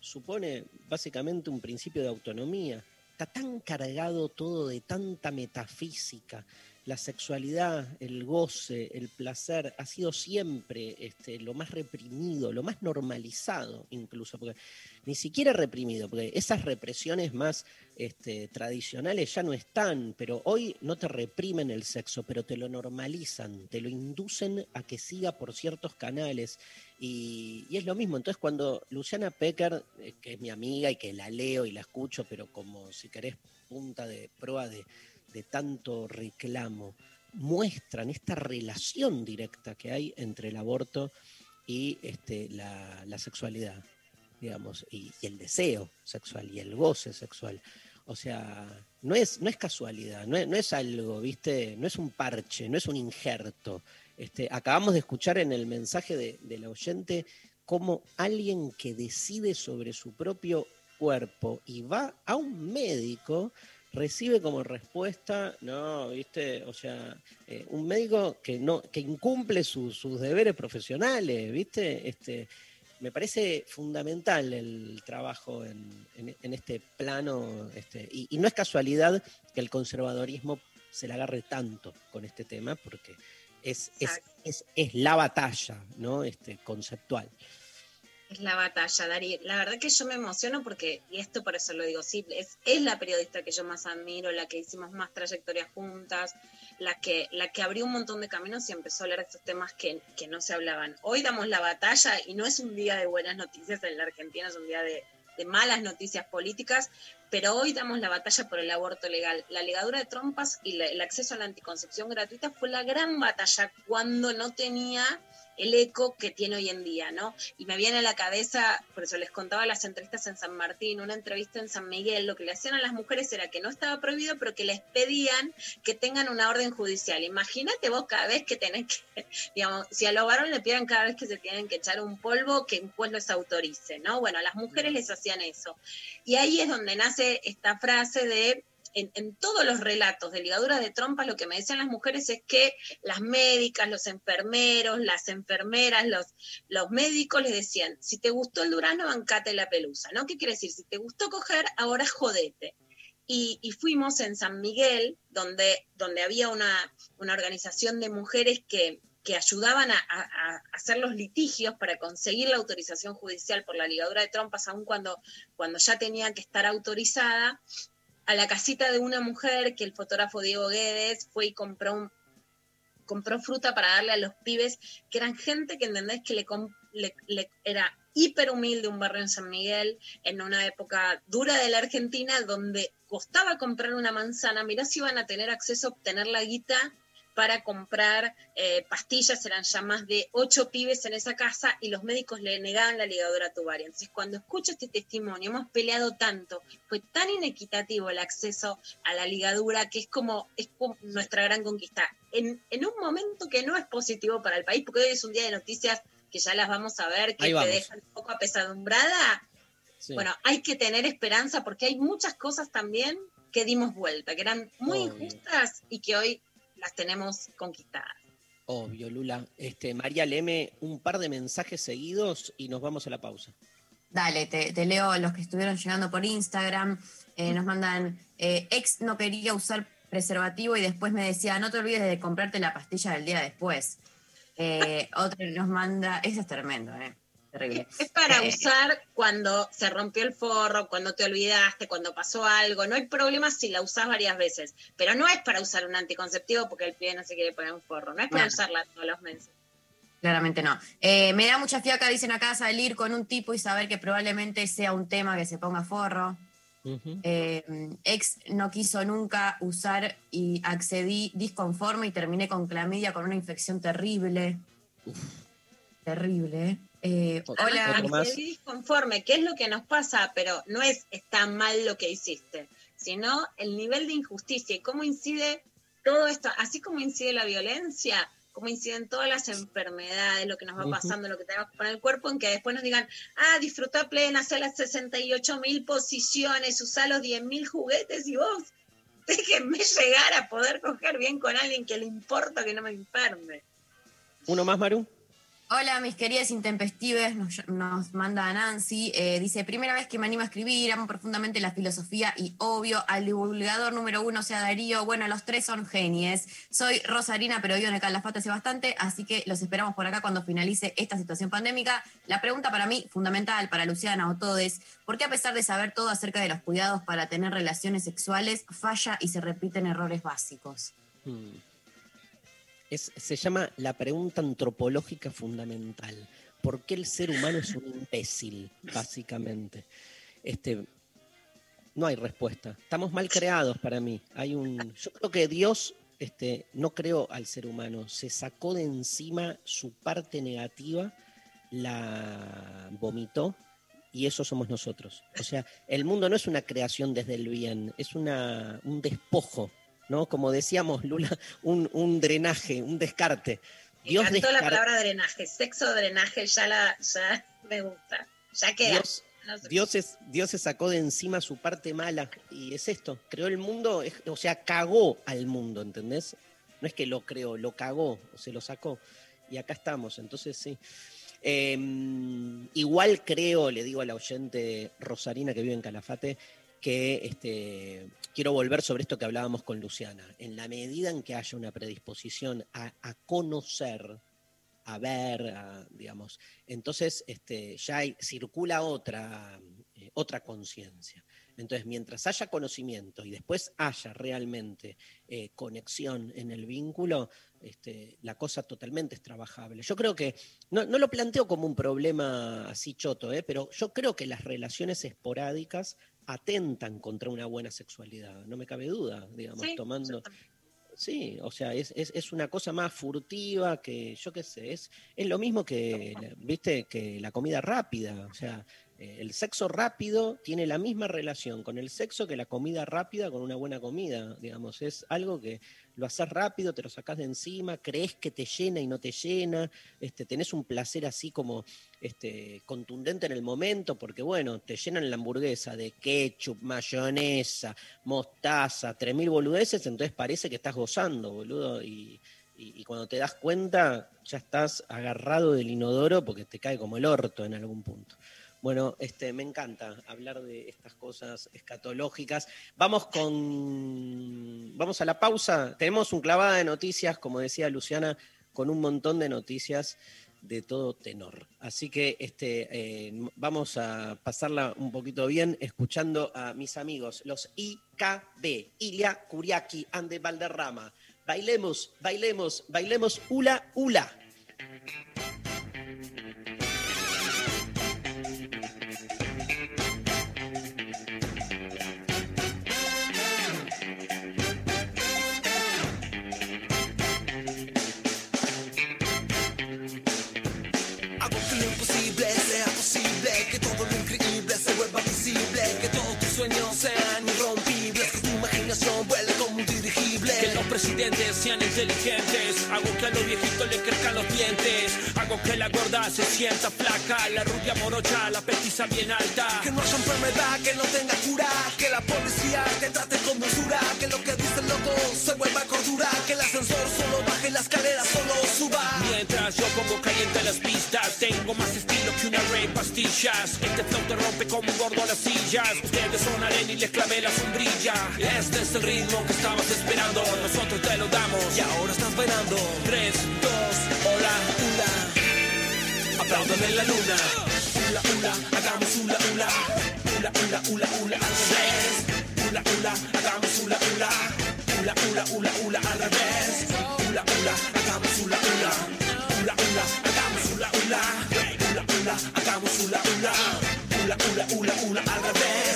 supone básicamente un principio de autonomía. Está tan cargado todo de tanta metafísica. La sexualidad, el goce, el placer, ha sido siempre este, lo más reprimido, lo más normalizado incluso, porque ni siquiera reprimido, porque esas represiones más este, tradicionales ya no están, pero hoy no te reprimen el sexo, pero te lo normalizan, te lo inducen a que siga por ciertos canales. Y, es lo mismo, entonces cuando Luciana Pecker, eh, que es mi amiga y que la leo y la escucho, pero como si querés punta de prueba de, tanto reclamo, muestran esta relación directa que hay entre el aborto y este, la, la sexualidad, digamos, y, y el deseo sexual y el goce sexual. O sea, no es, no es casualidad, no es, no es algo, ¿viste? No es un parche, no es un injerto. Este, acabamos de escuchar en el mensaje de, del oyente cómo alguien que decide sobre su propio cuerpo y va a un médico recibe como respuesta, no, viste, o sea, eh, un médico que no, que incumple su- sus deberes profesionales, viste, este, me parece fundamental el trabajo en, en- en este plano, este, y, y no es casualidad que el conservadorismo se le agarre tanto con este tema, porque es, es, es, es la batalla, ¿no? Este, conceptual. Es la batalla, Dari. La verdad que yo me emociono porque, y esto por eso lo digo, sí, es, es la periodista que yo más admiro, la que hicimos más trayectorias juntas, la que, la que abrió un montón de caminos y empezó a hablar de estos temas que, que no se hablaban. Hoy damos la batalla y no es un día de buenas noticias en la Argentina, es un día de, de malas noticias políticas, pero hoy damos la batalla por el aborto legal. La ligadura de trompas y la- el acceso a la anticoncepción gratuita fue la gran batalla cuando no tenía el eco que tiene hoy en día, ¿no? Y me viene a la cabeza, por eso les contaba las entrevistas en San Martín, una entrevista en San Miguel, lo que le hacían a las mujeres era que no estaba prohibido, pero que les pedían que tengan una orden judicial. Imagínate vos cada vez que tenés que, digamos, si a los varones le piden cada vez que se tienen que echar un polvo, que un juez los autorice, ¿no? Bueno, a las mujeres les hacían eso. Y ahí es donde nace esta frase de en, todos los relatos de ligaduras de trompas, lo que me decían las mujeres es que las médicas, los enfermeros, las enfermeras, los, los médicos les decían, si te gustó el durazno, bancate la pelusa, ¿no? ¿Qué quiere decir? Si te gustó coger, ahora jodete. Y, fuimos en San Miguel, donde, donde había una, una organización de mujeres que, que ayudaban a hacer los litigios para conseguir la autorización judicial por la ligadura de trompas, aun cuando, cuando ya tenía que estar autorizada, a la casita de una mujer que el fotógrafo Diego Guedes fue y compró un, compró fruta para darle a los pibes, que eran gente que entendés que le, le- era hiper humilde un barrio en San Miguel, en una época dura de la Argentina, donde costaba comprar una manzana, mirá si iban a tener acceso a obtener la guita para comprar eh, pastillas, eran ya más de ocho pibes en esa casa y los médicos le negaban la ligadura tubaria. Entonces, cuando escucho este testimonio, hemos peleado tanto, fue tan inequitativo el acceso a la ligadura que es como, es como nuestra gran conquista. En, en un momento que no es positivo para el país, porque hoy es un día de noticias que ya las vamos a ver, que te dejan un poco apesadumbrada. Sí. Bueno, hay que tener esperanza porque hay muchas cosas también que dimos vuelta, que eran muy Obvio. injustas y que hoy las tenemos conquistadas. Obvio, Lula. Este, María, léeme un par de mensajes seguidos y nos vamos a la pausa. Dale, te, te leo los que estuvieron llegando por Instagram. Eh, nos mandan, eh, ex no quería usar preservativo y después me decía, no te olvides de comprarte la pastilla del día después. Eh, otro nos manda, eso es tremendo, eh, terrible. Es para Eh, usar cuando se rompió el forro, cuando te olvidaste, cuando pasó algo. No hay problema si la usás varias veces, pero no es para usar un anticonceptivo porque el pibe no se quiere poner un forro. No es para usarla todos los meses. Claramente no. Eh, me da mucha fiaca, dicen acá, salir con un tipo y saber que probablemente sea un tema que se ponga forro. Eh, ex no quiso nunca usar y accedí disconforme y terminé con clamidia con una infección terrible. Terrible. Eh, hola. Además, accedí disconforme, ¿qué es lo que nos pasa? Pero no es está mal lo que hiciste, sino el nivel de injusticia y cómo incide todo esto, así como incide la violencia, cómo inciden todas las enfermedades, lo que nos va pasando, lo que tenemos que poner en el cuerpo, en que después nos digan, ah, disfruta plena, hace las 68 mil posiciones, usá los 10 mil juguetes y vos, déjenme llegar a poder coger bien con alguien que le importa que no me enferme. ¿Uno más, Maru? Hola, mis queridas intempestives, nos, manda Nancy. eh, dice, primera vez que me animo a escribir, amo profundamente la filosofía y obvio, al divulgador número uno sea Darío. Bueno, los tres son genies. Soy Rosarina, pero vivo en el Calafate hace bastante, así que los esperamos por acá cuando finalice esta situación pandémica. La pregunta para mí, fundamental, para Luciana o todes, ¿por qué a pesar de saber todo acerca de los cuidados para tener relaciones sexuales, falla y se repiten errores básicos? Hmm. Se llama la pregunta antropológica fundamental. ¿Por qué el ser humano es un imbécil, básicamente? Este, no hay respuesta. Estamos mal creados para mí. Hay un, yo creo que Dios este, no creó al ser humano. Se sacó de encima su parte negativa, la vomitó y eso somos nosotros. O sea, el mundo no es una creación desde el bien, es una, un despojo, ¿no? Como decíamos, Lula, un, un drenaje, un descarte. Me Dios encantó la descar- palabra drenaje, sexo drenaje, ya la, ya me gusta, ya queda. Dios, No sé. Dios, es- Dios se sacó de encima su parte mala y es esto, creó el mundo, es- o sea, cagó al mundo, ¿entendés? No es que lo creó, lo cagó, o se lo sacó. Y acá estamos, entonces sí. Eh, igual creo, le digo a la oyente Rosarina que vive en Calafate, que este, quiero volver sobre esto que hablábamos con Luciana. En la medida en que haya una predisposición a, conocer, a ver, digamos, entonces este, ya circula otra, eh, otra conciencia. Entonces, mientras haya conocimiento y después haya realmente eh, conexión en el vínculo, este, la cosa totalmente es trabajable. Yo creo que, no, no lo planteo como un problema así choto, ¿eh? pero yo creo que las relaciones esporádicas atentan contra una buena sexualidad, no me cabe duda, digamos, Sí, tomando... Sí, o sea, es, es, es una cosa más furtiva que, yo qué sé, es, es lo mismo que, viste, que la comida rápida. O sea, el sexo rápido tiene la misma relación con el sexo que la comida rápida con una buena comida, digamos, es algo que lo haces rápido, te lo sacás de encima, crees que te llena y no te llena, este, tenés un placer así como este, contundente en el momento, porque bueno, te llenan la hamburguesa de ketchup, mayonesa, mostaza, 3.000 boludeces, entonces parece que estás gozando, boludo, y cuando te das cuenta ya estás agarrado del inodoro porque te cae como el orto en algún punto. Bueno, este, me encanta hablar de estas cosas escatológicas. Vamos con. Vamos a la pausa. Tenemos un clavada de noticias, como decía Luciana, con un montón de noticias de todo tenor. Así que este, eh, vamos a pasarla un poquito bien escuchando a mis amigos, los IKB, Ilia Kuriaki Ande Valderrama. Bailemos, bailemos, bailemos, hula, hula. Sean irrompibles, que tu imaginación Que los presidentes sean inteligentes. Hago que a los viejitos le crezcan los dientes. Hago que la gorda se sienta flaca. La rubia morocha, la petiza bien alta. Que no haya enfermedad, que no tenga cura, que la policía te trate con dulzura, que lo que dice el loco se vuelva cordura, que el ascensor solo baje la escalera solo suba. Mientras yo pongo caliente las pistas, tengo más estilo que una rey pastillas. Este flow te rompe como un gordo a las sillas. Ustedes son arena y les clavé la sombrilla. Este es el ritmo que estabas esperando. Nosotros te lo damos. Y ahora estás bailando. 3, 2, hola, hula. Aplaudan en la luna. Hula, hula, hagamos hula, hula. Hula, hula, hula, hula, al revés. Hula, hula, hagamos hula, hula. Hula, hula, hula, hula, al revés. Hula, hula, hagamos hula, hula. Hula, hula, hagamos hula, hula. Hula, hula, hagamos hula, hula. Hula, hula, hula, hula, al revés.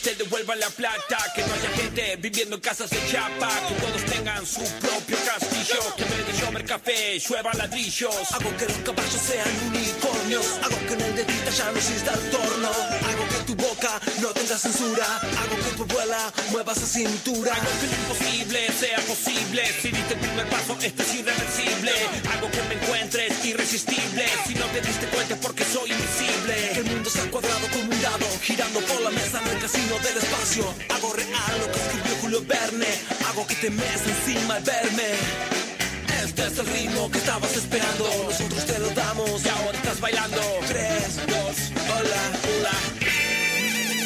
Te devuelvan la plata. Que no haya gente viviendo en casas de chapa. Que todos tengan su propio castillo. Que en vez de llover café, llueva ladrillos. Hago que los caballos sean unicornios. Hago que en el de ya no exista el torno. Hago que tu boca no tenga censura. Hago que tu abuela mueva esa cintura. Hago que lo imposible sea posible. Si diste el primer paso, esto es irreversible. Hago que me encuentres irresistible. Si no te diste cuenta porque soy invisible. El mundo sea cuadrado como un dado. Girando por la mesa el casino del espacio. Hago real lo que escribió Julio Verne. Hago que te mes encima al verme. Este es el ritmo que estabas esperando. Nosotros te lo damos. Y ahora estás bailando. 3, 2, hola, hula.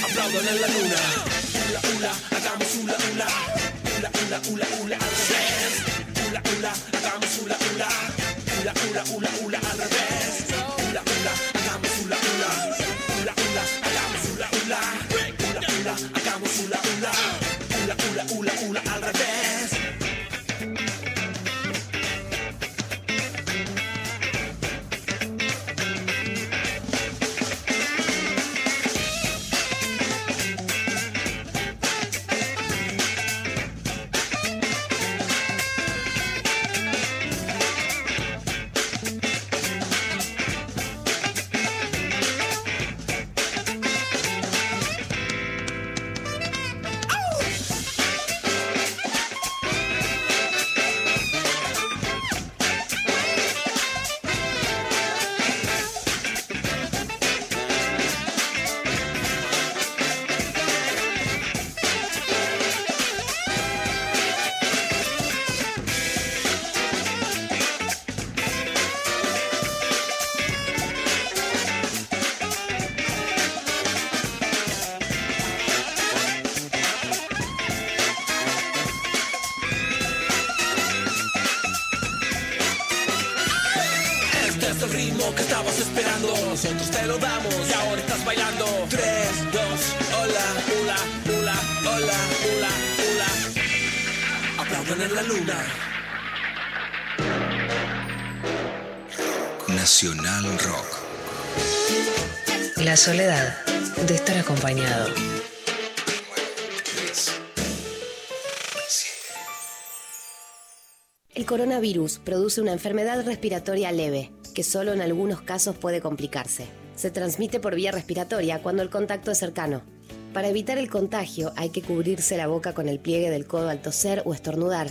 Aplaudan en la luna. Hula, hula, hagamos hula, hula. Hula, hula, hula, hula, al revés. Hula, hula, hagamos hula, hula. Hula, hula, hula, hula, al revés. Nacional Rock. La soledad de estar acompañado. El coronavirus produce una enfermedad respiratoria leve, que solo en algunos casos puede complicarse. Se transmite por vía respiratoria cuando el contacto es cercano. Para evitar el contagio hay que cubrirse la boca con el pliegue del codo al toser o estornudar,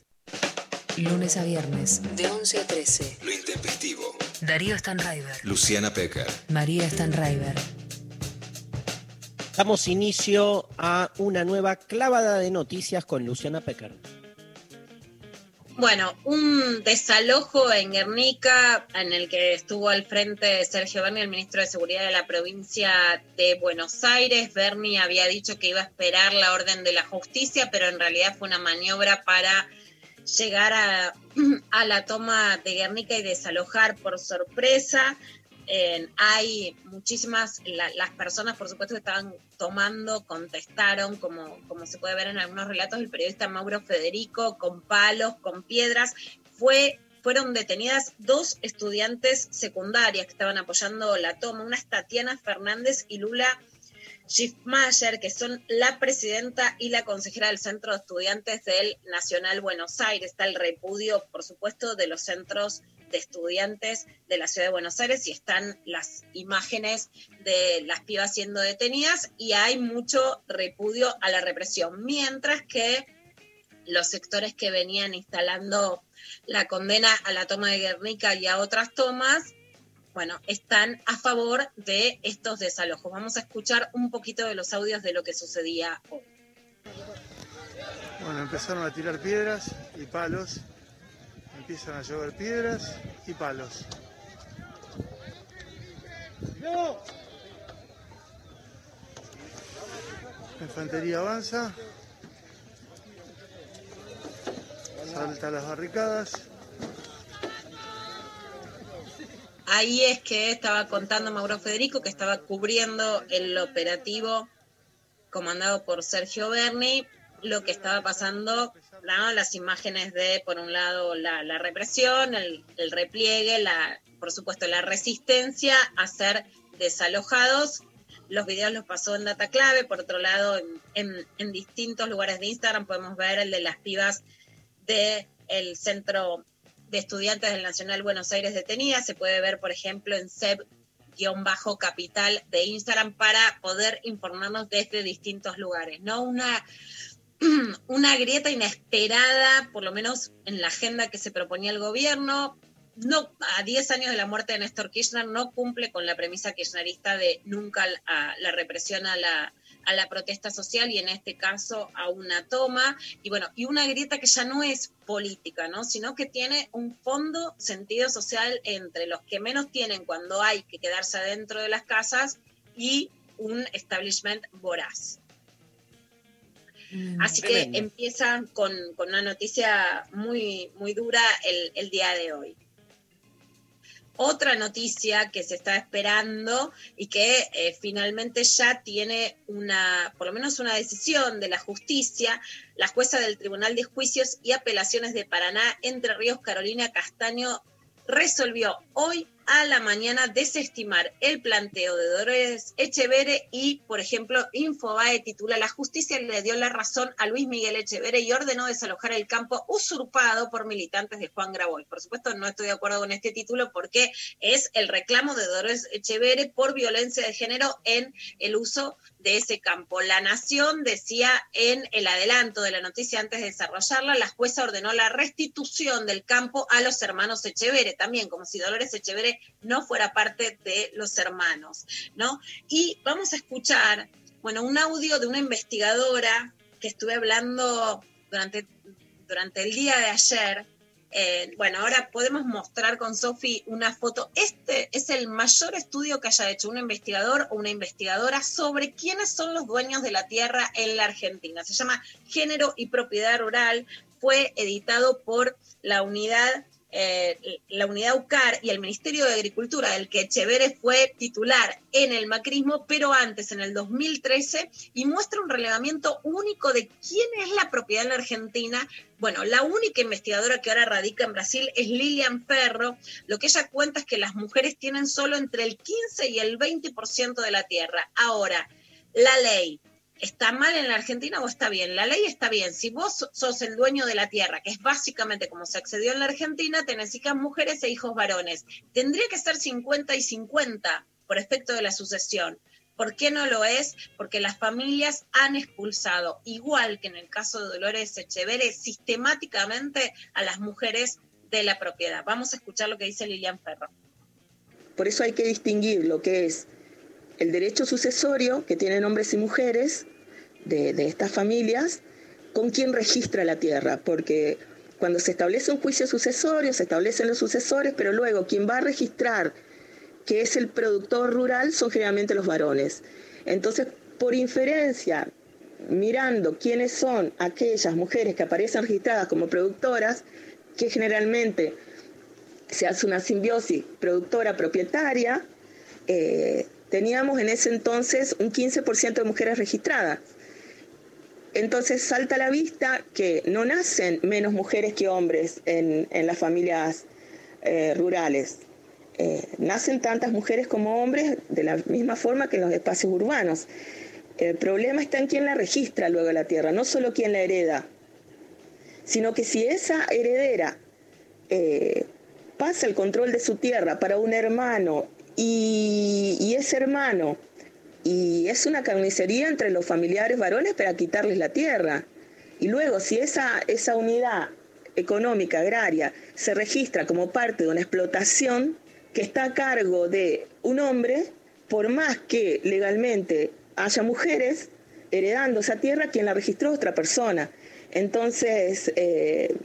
Lunes a viernes, de 11 a 13. Lo intempestivo. Darío Stanraiver, Luciana Pecker. María Stanraiver. Damos inicio a una nueva clavada de noticias con Luciana Pecker. Bueno, un desalojo en Guernica en el que estuvo al frente Sergio Berni, el ministro de Seguridad de la provincia de Buenos Aires. Berni había dicho que iba a esperar la orden de la justicia, pero en realidad fue una maniobra para llegar a, a la toma de Guernica y desalojar por sorpresa. Hay muchísimas, la- las personas por supuesto que estaban tomando, contestaron, como, como se puede ver en algunos relatos, el periodista Mauro Federico, con palos, con piedras, fue, fueron detenidas dos estudiantes secundarias que estaban apoyando la toma, una es Tatiana Fernández y Lula Schiffmayer, que son la presidenta y la consejera del Centro de Estudiantes del Nacional Buenos Aires. Está el repudio, por supuesto, de los centros de estudiantes de la ciudad de Buenos Aires y están las imágenes de las pibas siendo detenidas y hay mucho repudio a la represión, mientras que los sectores que venían instalando la condena a la toma de Guernica y a otras tomas, bueno, están a favor de estos desalojos. Vamos a escuchar un poquito de los audios de lo que sucedía hoy. Bueno, empezaron a tirar piedras y palos. Empiezan a llover piedras y palos. La infantería avanza. Salta las barricadas. Ahí es que estaba contando Mauro Federico que estaba cubriendo el operativo comandado por Sergio Berni, lo que estaba pasando, las imágenes de, por un lado, la, represión, el, repliegue, por supuesto, la resistencia a ser desalojados. Los videos los pasó en Data Clave, por otro lado, en distintos lugares de Instagram podemos ver el de las pibas del centro de estudiantes del Nacional Buenos Aires detenidas. Se puede ver, por ejemplo, en SEB-capital de Instagram para poder informarnos desde distintos lugares. ¿no? Una, una grieta inesperada, por lo menos en la agenda que se proponía el gobierno. No, a 10 años de la muerte de Néstor Kirchner no cumple con la premisa kirchnerista de nunca la represión a la, a la protesta social y en este caso a una toma. Y bueno, y una grieta que ya no es política, ¿no? Sino que tiene un fondo sentido social entre los que menos tienen cuando hay que quedarse adentro de las casas y un establishment voraz. Así que Tremendo. empieza con, con una noticia muy, muy dura el, el día de hoy. Otra noticia que se está esperando y que eh, finalmente ya tiene una, por lo menos una decisión de la justicia, la jueza del Tribunal de Juicios y Apelaciones de Paraná, Entre Ríos, Carolina Castaño, resolvió hoy a la mañana desestimar el planteo de Dolores Echevere y, por ejemplo, Infobae titula La justicia le dio la razón a Luis Miguel Echevere y ordenó desalojar el campo usurpado por militantes de Juan Graboy. Por supuesto, no estoy de acuerdo con este título porque es el reclamo de Dolores Echevere por violencia de género en el uso de ese campo. La Nación decía en el adelanto de la noticia antes de desarrollarla, la jueza ordenó la restitución del campo a los hermanos Echevere, también como si Dolores Echevere no fuera parte de los hermanos, ¿no? Y vamos a escuchar, bueno, un audio de una investigadora que estuve hablando durante, durante el día de ayer. Eh, bueno, ahora podemos mostrar con Sofi una foto. Este es el mayor estudio que haya hecho un investigador o una investigadora sobre quiénes son los dueños de la tierra en la Argentina. Se llama Género y Propiedad Rural. Fue editado por la unidad eh, la unidad UCAR y el Ministerio de Agricultura, del que Echeverre fue titular en el macrismo, pero antes, en el 2013, y muestra un relevamiento único de quién es la propiedad en la Argentina. Bueno, la única investigadora que ahora radica en Brasil es Lilian Ferro. Lo que ella cuenta es que las mujeres tienen solo entre el 15 y el 20% de la tierra. Ahora, la ley ¿Está mal en la Argentina o está bien? La ley está bien. Si vos sos el dueño de la tierra, que es básicamente como se accedió en la Argentina, tenés hijas mujeres e hijos varones. Tendría que ser 50 y 50 por efecto de la sucesión. ¿Por qué no lo es? Porque las familias han expulsado, igual que en el caso de Dolores Echeverre, sistemáticamente a las mujeres de la propiedad. Vamos a escuchar lo que dice Lilian Ferro. Por eso hay que distinguir lo que es el derecho sucesorio que tienen hombres y mujeres de, estas familias con quien registra la tierra, porque cuando se establece un juicio sucesorio, se establecen los sucesores, pero luego quien va a registrar que es el productor rural son generalmente los varones. Entonces, por inferencia, mirando quiénes son aquellas mujeres que aparecen registradas como productoras, que generalmente se hace una simbiosis productora-propietaria, eh, teníamos en ese entonces un 15% de mujeres registradas. Entonces salta a la vista que no nacen menos mujeres que hombres en, las familias eh, rurales. Eh, nacen tantas mujeres como hombres de la misma forma que en los espacios urbanos. El problema está en quién la registra luego la tierra, no solo quién la hereda, sino que si esa heredera eh, pasa el control de su tierra para un hermano y, es hermano. Y es una carnicería entre los familiares varones para quitarles la tierra. Y luego, si esa, esa unidad económica agraria se registra como parte de una explotación que está a cargo de un hombre, por más que legalmente haya mujeres heredando esa tierra, quien la registró otra persona. Entonces, eh,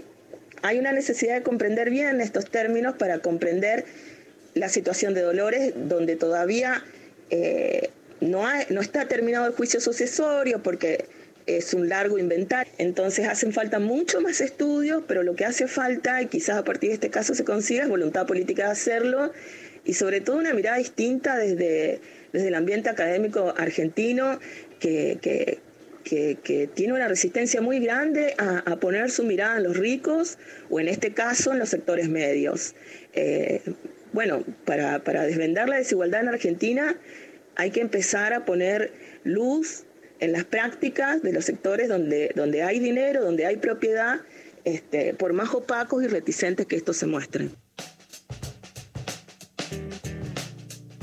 hay una necesidad de comprender bien estos términos para comprender la situación de Dolores, donde todavía eh, no, no está terminado el juicio sucesorio porque es un largo inventario. Entonces hacen falta mucho más estudios, pero lo que hace falta, y quizás a partir de este caso se consiga, es voluntad política de hacerlo y sobre todo una mirada distinta desde, desde el ambiente académico argentino que, que, tiene una resistencia muy grande a, poner su mirada en los ricos o en este caso en los sectores medios. Eh, bueno, para, desvendar la desigualdad en Argentina hay que empezar a poner luz en las prácticas de los sectores donde, donde hay dinero, donde hay propiedad, este, por más opacos y reticentes que estos se muestren.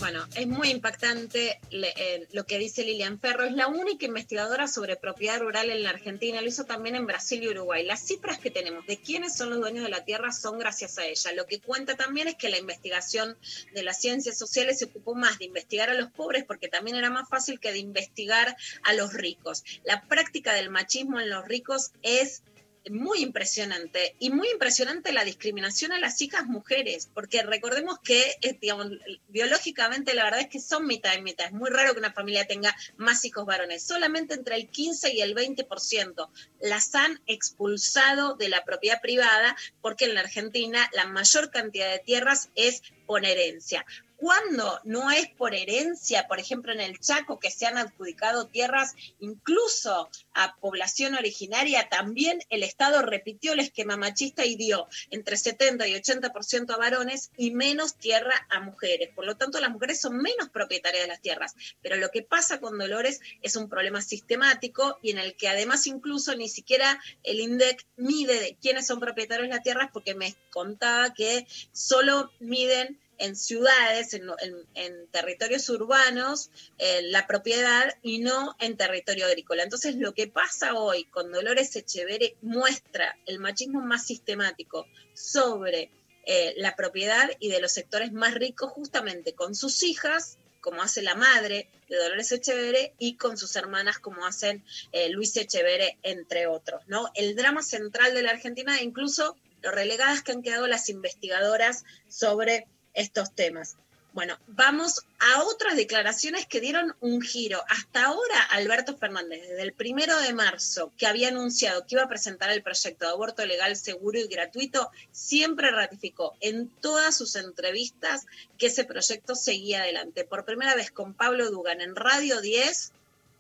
Bueno, es muy impactante eh, lo que dice Lilian Ferro. Es la única investigadora sobre propiedad rural en la Argentina. Lo hizo también en Brasil y Uruguay. Las cifras que tenemos de quiénes son los dueños de la tierra son gracias a ella. Lo que cuenta también es que la investigación de las ciencias sociales se ocupó más de investigar a los pobres porque también era más fácil que de investigar a los ricos. La práctica del machismo en los ricos es muy impresionante y muy impresionante la discriminación a las hijas mujeres, porque recordemos que, eh, digamos, biológicamente la verdad es que son mitad y mitad. Es muy raro que una familia tenga más hijos varones. Solamente entre el 15 y el 20% las han expulsado de la propiedad privada, porque en la Argentina la mayor cantidad de tierras es por herencia cuando no es por herencia, por ejemplo en el Chaco, que se han adjudicado tierras incluso a población originaria, también el Estado repitió el esquema machista y dio entre 70 y 80% a varones y menos tierra a mujeres. Por lo tanto, las mujeres son menos propietarias de las tierras. Pero lo que pasa con Dolores es un problema sistemático y en el que además incluso ni siquiera el INDEC mide de quiénes son propietarios de las tierras porque me contaba que solo miden en ciudades, en, territorios urbanos, eh, la propiedad y no en territorio agrícola. Entonces, lo que pasa hoy con Dolores Echeverre muestra el machismo más sistemático sobre eh, la propiedad y de los sectores más ricos, justamente con sus hijas, como hace la madre de Dolores Echeverre, y con sus hermanas, como hacen eh, Luis Echeverre, entre otros. ¿no? El drama central de la Argentina, incluso lo relegadas que han quedado las investigadoras sobre estos temas. Bueno, vamos a otras declaraciones que dieron un giro. Hasta ahora, Alberto Fernández, desde el primero de marzo, que había anunciado que iba a presentar el proyecto de aborto legal, seguro y gratuito, siempre ratificó en todas sus entrevistas que ese proyecto seguía adelante. Por primera vez con Pablo Dugan en Radio 10,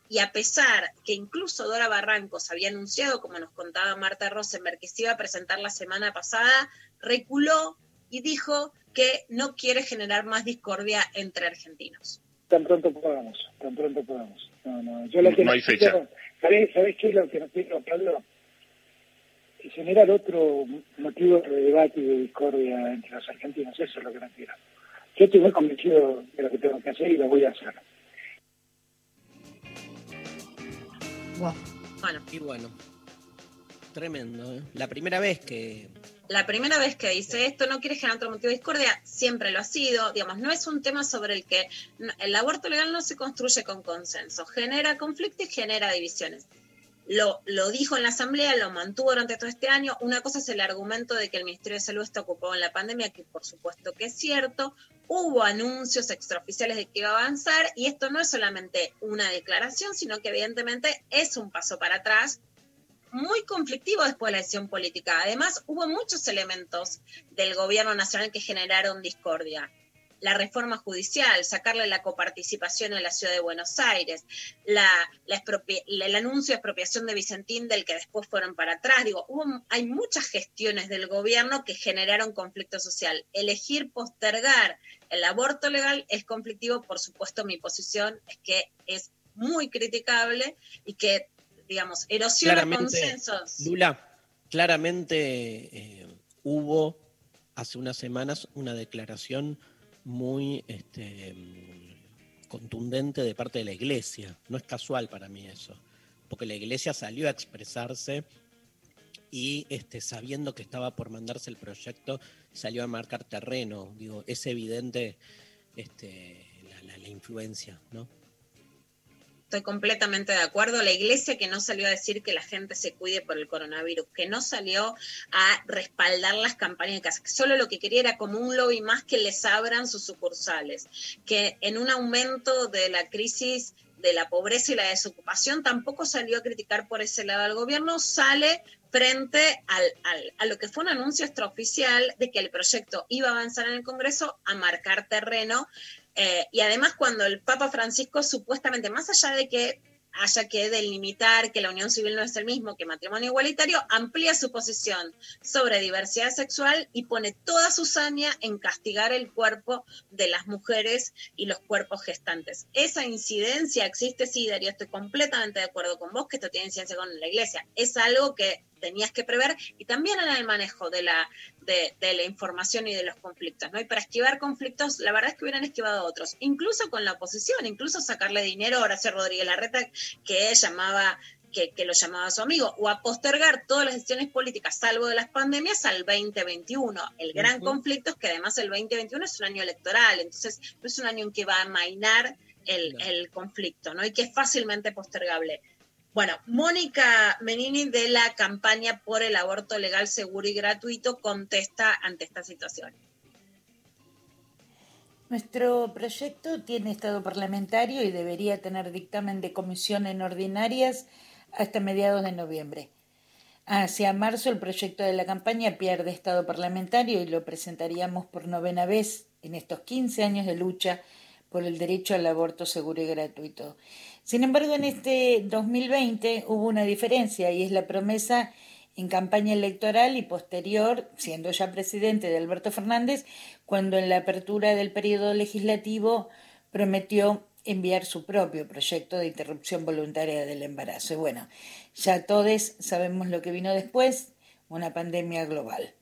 y a pesar que incluso Dora Barrancos había anunciado, como nos contaba Marta Rosenberg, que se iba a presentar la semana pasada, reculó y dijo que no quiere generar más discordia entre argentinos. Tan pronto podamos, tan pronto podamos. No, no, yo lo No- que no hay fecha. quiero- ¿sabés, ¿Sabés qué es lo que no quiero, Pablo? Generar otro motivo de debate y de discordia entre los argentinos, eso es lo que no quiero. Yo estoy muy convencido de lo que tengo que hacer y lo voy a hacer. Bueno, Y bueno, tremendo. ¿eh? La primera vez que la primera vez que dice esto no quiere generar otro motivo de discordia, siempre lo ha sido, digamos, no es un tema sobre el que el aborto legal no se construye con consenso, genera conflicto y genera divisiones. Lo, lo dijo en la Asamblea, lo mantuvo durante todo este año. Una cosa es el argumento de que el Ministerio de Salud está ocupado en la pandemia, que por supuesto que es cierto. Hubo anuncios extraoficiales de que iba a avanzar y esto no es solamente una declaración, sino que evidentemente es un paso para atrás muy conflictivo después de la decisión política. Además, hubo muchos elementos del gobierno nacional que generaron discordia. La reforma judicial, sacarle la coparticipación en la ciudad de Buenos Aires, la, la el anuncio de expropiación de Vicentín del que después fueron para atrás. Digo, hay muchas gestiones del gobierno que generaron conflicto social. Elegir postergar el aborto legal es conflictivo. Por supuesto, mi posición es que es muy criticable y que, digamos, erosiona claramente, consensos. Lula, claramente eh, hubo hace unas semanas una declaración muy este, contundente de parte de la iglesia. No es casual para mí eso, porque la iglesia salió a expresarse y este, sabiendo que estaba por mandarse el proyecto, salió a marcar terreno. Digo, es evidente este, la, la- la influencia, ¿no? Estoy completamente de acuerdo. La iglesia que no salió a decir que la gente se cuide por el coronavirus, que no salió a respaldar las campañas de casa, que solo lo que quería era como un lobby más que les abran sus sucursales, que en un aumento de la crisis de la pobreza y la desocupación tampoco salió a criticar por ese lado al gobierno, sale frente al, al- a lo que fue un anuncio extraoficial de que el proyecto iba a avanzar en el Congreso a marcar terreno eh, y además cuando el Papa Francisco supuestamente, más allá de que haya que delimitar que la unión civil no es el mismo que matrimonio igualitario, amplía su posición sobre diversidad sexual y pone toda su saña en castigar el cuerpo de las mujeres y los cuerpos gestantes. Esa incidencia existe, sí, Darío, estoy completamente de acuerdo con vos que esto tiene incidencia con la iglesia. Es algo que tenías que prever y también en el manejo de la, de, de la información y de los conflictos, ¿no? Y para esquivar conflictos, la verdad es que hubieran esquivado otros, incluso con la oposición, incluso sacarle dinero a Horacio Rodríguez Larreta, que llamaba que, que, lo llamaba su amigo, o a postergar todas las decisiones políticas, salvo de las pandemias, al 2021. El gran uh -huh. conflicto es que además el 2021 es un año electoral, entonces no es un año en que va a amainar el, no. el conflicto, ¿no? Y que es fácilmente postergable. Bueno, Mónica Menini de la campaña por el aborto legal, seguro y gratuito contesta ante esta situación. Nuestro proyecto tiene estado parlamentario y debería tener dictamen de comisión en ordinarias hasta mediados de noviembre. Hacia marzo el proyecto de la campaña pierde estado parlamentario y lo presentaríamos por novena vez en estos 15 años de lucha por el derecho al aborto seguro y gratuito. Sin embargo, en este 2020 hubo una diferencia y es la promesa en campaña electoral y posterior, siendo ya presidente de Alberto Fernández, cuando en la apertura del periodo legislativo prometió enviar su propio proyecto de interrupción voluntaria del embarazo. Y bueno, ya todos sabemos lo que vino después, una pandemia global.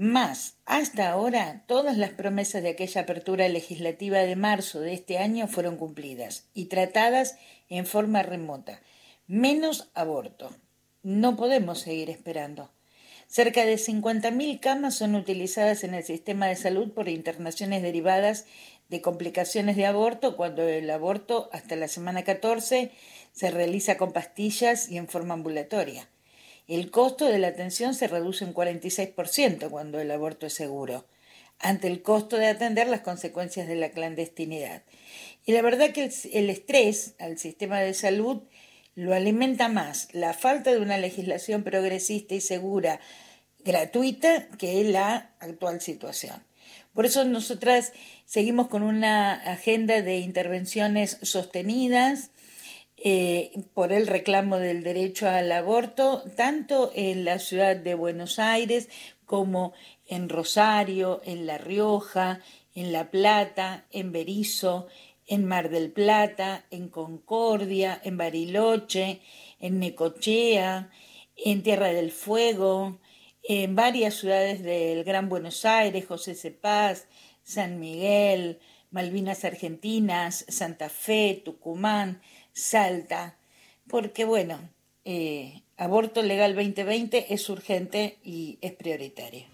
Más, hasta ahora, todas las promesas de aquella apertura legislativa de marzo de este año fueron cumplidas y tratadas en forma remota, menos aborto. No podemos seguir esperando. Cerca de 50.000 camas son utilizadas en el sistema de salud por internaciones derivadas de complicaciones de aborto, cuando el aborto hasta la semana 14 se realiza con pastillas y en forma ambulatoria. El costo de la atención se reduce un 46% cuando el aborto es seguro. ante el costo de atender las consecuencias de la clandestinidad. Y la verdad que el, estrés al sistema de salud lo alimenta más la falta de una legislación progresista y segura gratuita que la actual situación. Por eso nosotras seguimos con una agenda de intervenciones sostenidas eh, por el reclamo del derecho al aborto, tanto en la ciudad de Buenos Aires como en Rosario, en La Rioja, en La Plata, en Berizo, en Mar del Plata, en Concordia, en Bariloche, en Necochea, en Tierra del Fuego, en varias ciudades del Gran Buenos Aires, José Cepaz, San Miguel, Malvinas Argentinas, Santa Fe, Tucumán, Salta, porque bueno, eh, aborto legal 2020 es urgente y es prioritario.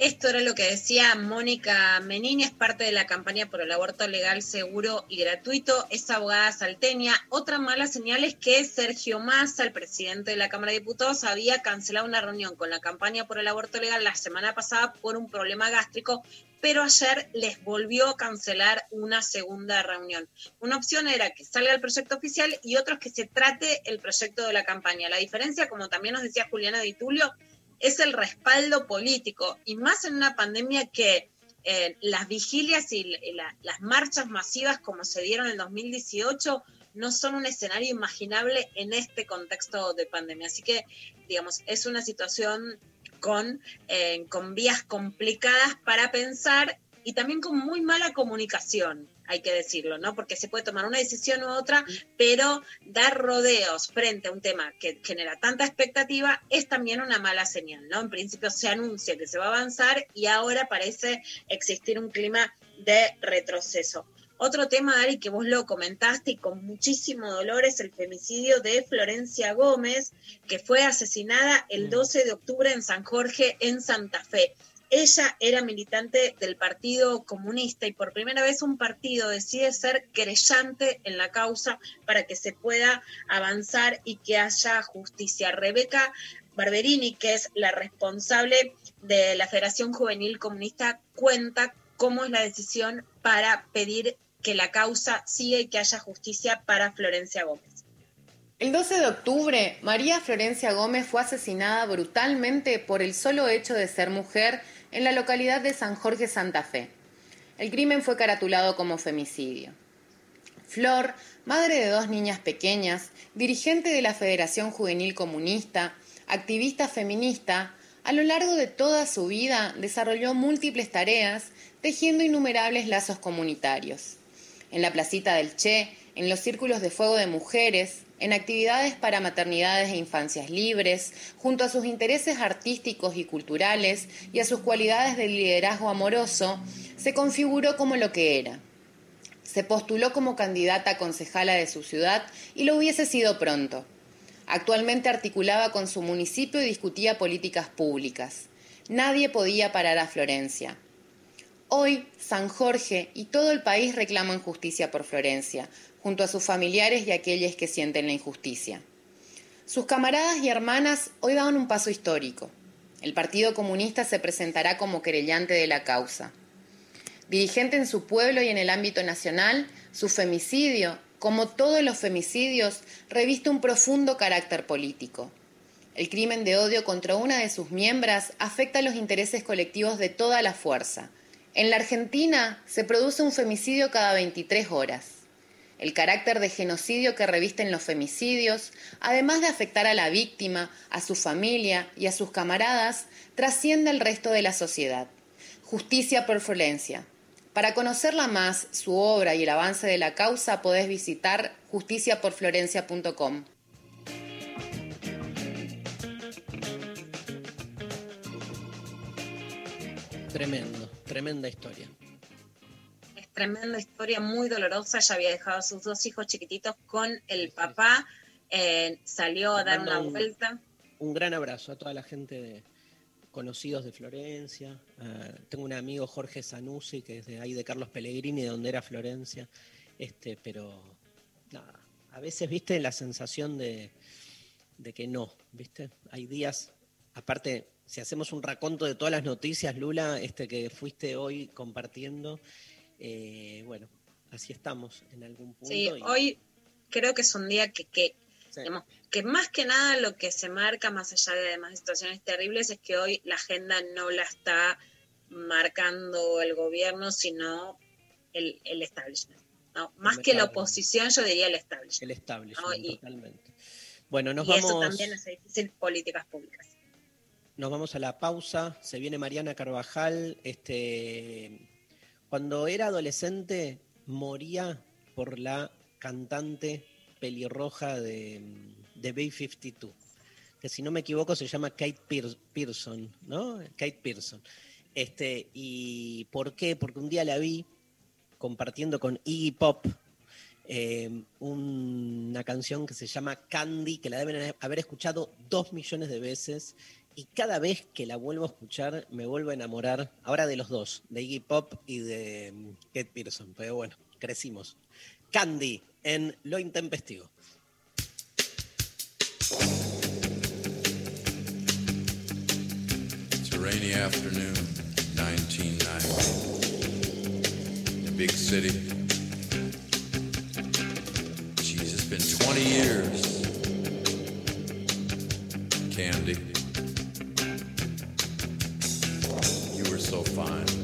Esto era lo que decía Mónica Menini, es parte de la campaña por el aborto legal, seguro y gratuito. Es abogada salteña. Otra mala señal es que Sergio Massa, el presidente de la Cámara de Diputados, había cancelado una reunión con la campaña por el aborto legal la semana pasada por un problema gástrico, pero ayer les volvió a cancelar una segunda reunión. Una opción era que salga el proyecto oficial y otra es que se trate el proyecto de la campaña. La diferencia, como también nos decía Juliana Di Tulio, es el respaldo político, y más en una pandemia que eh, las vigilias y la, las marchas masivas como se dieron en 2018 no son un escenario imaginable en este contexto de pandemia. Así que, digamos, es una situación con, eh, con vías complicadas para pensar y también con muy mala comunicación hay que decirlo, ¿no? Porque se puede tomar una decisión u otra, pero dar rodeos frente a un tema que genera tanta expectativa es también una mala señal, ¿no? En principio se anuncia que se va a avanzar y ahora parece existir un clima de retroceso. Otro tema, Ari, que vos lo comentaste y con muchísimo dolor es el femicidio de Florencia Gómez, que fue asesinada el 12 de octubre en San Jorge, en Santa Fe. Ella era militante del Partido Comunista y por primera vez un partido decide ser creyente en la causa para que se pueda avanzar y que haya justicia. Rebeca Barberini, que es la responsable de la Federación Juvenil Comunista, cuenta cómo es la decisión para pedir que la causa siga y que haya justicia para Florencia Gómez. El 12 de octubre, María Florencia Gómez fue asesinada brutalmente por el solo hecho de ser mujer en la localidad de San Jorge Santa Fe. El crimen fue caratulado como femicidio. Flor, madre de dos niñas pequeñas, dirigente de la Federación Juvenil Comunista, activista feminista, a lo largo de toda su vida desarrolló múltiples tareas, tejiendo innumerables lazos comunitarios. En la placita del Che, en los círculos de fuego de mujeres, en actividades para maternidades e infancias libres, junto a sus intereses artísticos y culturales y a sus cualidades de liderazgo amoroso, se configuró como lo que era. Se postuló como candidata a concejala de su ciudad y lo hubiese sido pronto. Actualmente articulaba con su municipio y discutía políticas públicas. Nadie podía parar a Florencia. Hoy, San Jorge y todo el país reclaman justicia por Florencia, junto a sus familiares y aquellos que sienten la injusticia. Sus camaradas y hermanas hoy dan un paso histórico. El Partido Comunista se presentará como querellante de la causa. Dirigente en su pueblo y en el ámbito nacional, su femicidio, como todos los femicidios, reviste un profundo carácter político. El crimen de odio contra una de sus miembros afecta los intereses colectivos de toda la fuerza. En la Argentina se produce un femicidio cada 23 horas. El carácter de genocidio que revisten los femicidios, además de afectar a la víctima, a su familia y a sus camaradas, trasciende al resto de la sociedad. Justicia por Florencia. Para conocerla más, su obra y el avance de la causa, podés visitar justiciaporflorencia.com. Tremendo, tremenda historia. Es tremenda historia, muy dolorosa. Ella había dejado a sus dos hijos chiquititos con el papá. eh, salió a dar una un- vuelta. Un gran abrazo a toda la gente de conocidos de Florencia. Eh, tengo un amigo Jorge Zanussi, que es de ahí de Carlos Pellegrini, de donde era Florencia. Este, pero nada, a veces, viste, la sensación de, de que no, viste. Hay días aparte, si hacemos un raconto de todas las noticias, Lula, este que fuiste hoy compartiendo, eh, bueno, así estamos en algún punto. Sí, y- hoy creo que es un día que, que, Sí. digamos, que más que nada lo que se marca, más allá de demás situaciones terribles, es que hoy la agenda no la está marcando el gobierno, sino el, el establishment. ¿no? Más que la oposición, yo diría el establishment. El establishment, No, y- totalmente. Bueno, nos y eso vamos, también hace difícil políticas públicas. Nos vamos a la pausa. Se viene Mariana Carvajal. Este, cuando era adolescente, moría por la cantante pelirroja de, de Bay 52, que si no me equivoco se llama Kate Pear- Pearson, ¿no? Kate Pearson. Este, ¿Y por qué? Porque un día la vi compartiendo con Iggy Pop eh, una canción que se llama Candy, que la deben haber escuchado dos millones de veces. Y cada vez que la vuelvo a escuchar, me vuelvo a enamorar, ahora de los dos, de Iggy Pop y de mm, Kate Pearson. Pero bueno, crecimos. Candy en Lo Intempestivo. It's a rainy afternoon, 1990. A big city. Jeez, it's been 20 years. Candy. Fine.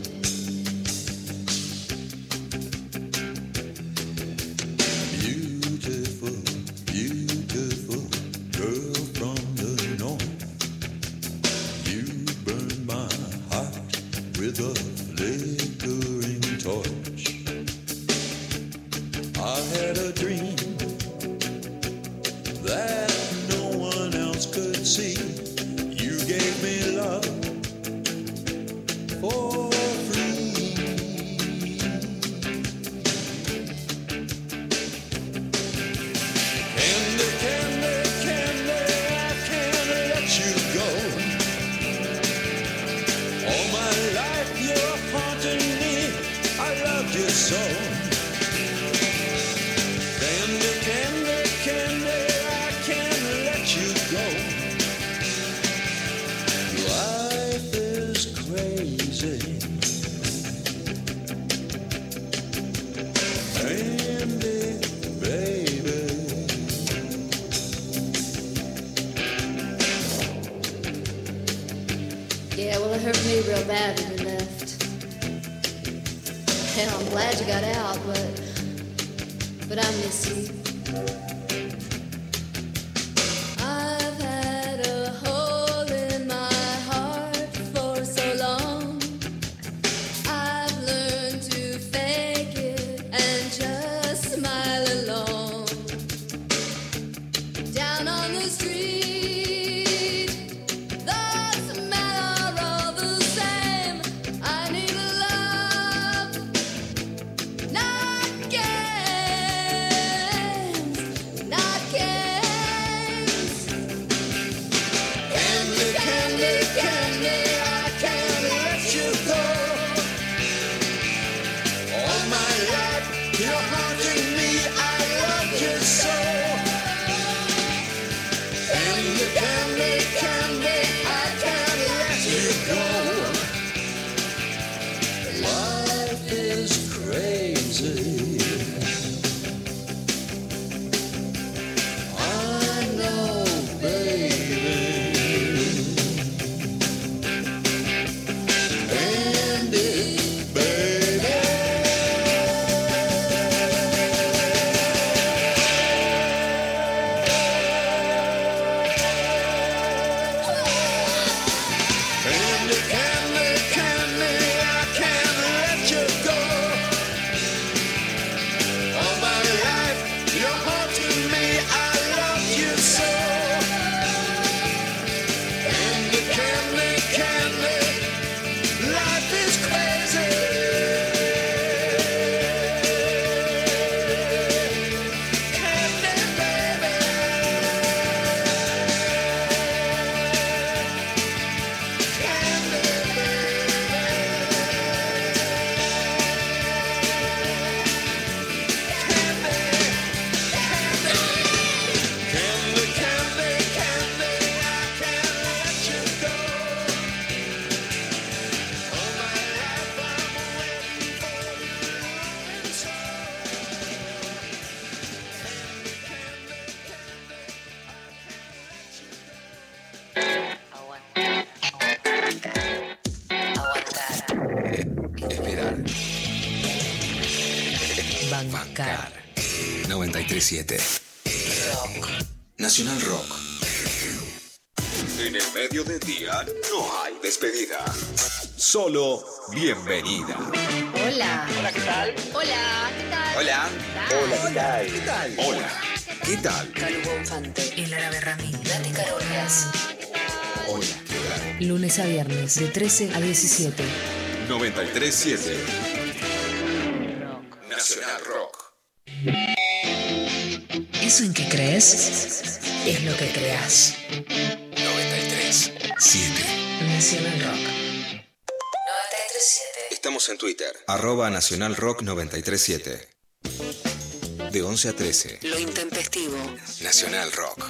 937. Rock. Nacional Rock. En el medio del día no hay despedida. Solo bienvenida. Hola. Hola, ¿qué tal? Hola, ¿qué tal? Hola. Hola, ¿qué tal? ¿Qué tal? Hola. ¿Qué tal? Calu Bonfante, El Árabe Ramín, Nati Carolas. Hola. ¿Qué Lunes a viernes, de 13 a 17. tal? 937. Crees es lo que creas. 93. 7. Nacional Rock. 937. Estamos en Twitter. Arroba Nacional Rock 937. De 11 a 13. Lo intempestivo. Nacional Rock.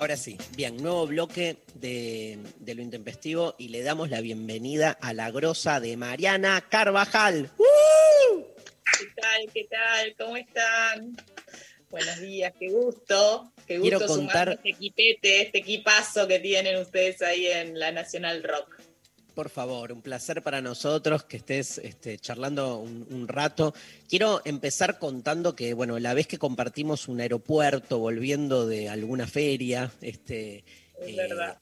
Ahora sí, bien, nuevo bloque de, de lo intempestivo y le damos la bienvenida a la grosa de Mariana Carvajal. ¡Uh! ¿Qué tal? ¿Qué tal? ¿Cómo están? Buenos días, qué gusto. Qué gusto Quiero contar- este equipete, este equipazo que tienen ustedes ahí en la Nacional Rock. Por favor, un placer para nosotros que estés este, charlando un, un rato. Quiero empezar contando que, bueno, la vez que compartimos un aeropuerto volviendo de alguna feria, este, Es eh, verdad.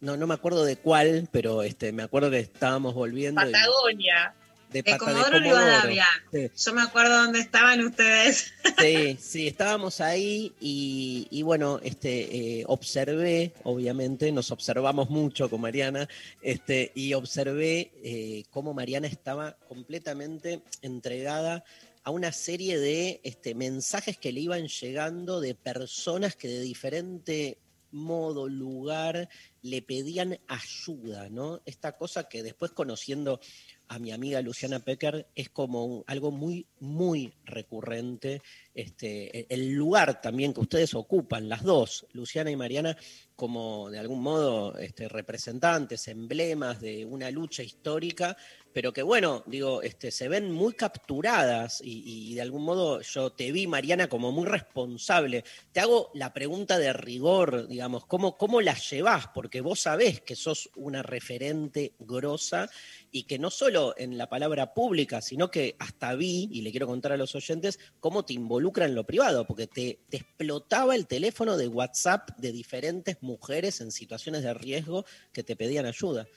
no, no me acuerdo de cuál, pero este, me acuerdo que estábamos volviendo y- Patagonia. De, De Pata- de Comodoro Comodoro. Sí. Yo me acuerdo dónde estaban ustedes. Sí, sí, estábamos ahí y, y bueno, este, eh, observé, obviamente, nos observamos mucho con Mariana, este, y observé eh, cómo Mariana estaba completamente entregada a una serie de este, mensajes que le iban llegando de personas que de diferente modo, lugar, le pedían ayuda, ¿no? Esta cosa que después conociendo a mi amiga Luciana Pecker es como algo muy, muy recurrente. Este, el- el lugar también que ustedes ocupan, las dos, Luciana y Mariana, como de algún modo este, representantes, emblemas de una lucha histórica, pero que bueno, digo, este, se ven muy capturadas y, de algún modo yo te vi, Mariana, como muy responsable. Te hago la pregunta de rigor, digamos, ¿cómo, cómo las llevas? Porque vos sabés que sos una referente grosa y que no solo en la palabra pública, sino que hasta vi, y le quiero contar a los oyentes, cómo te involucra en lo privado, porque te, te explotaba el teléfono de WhatsApp de diferentes mujeres en situaciones de riesgo que te pedían ayuda.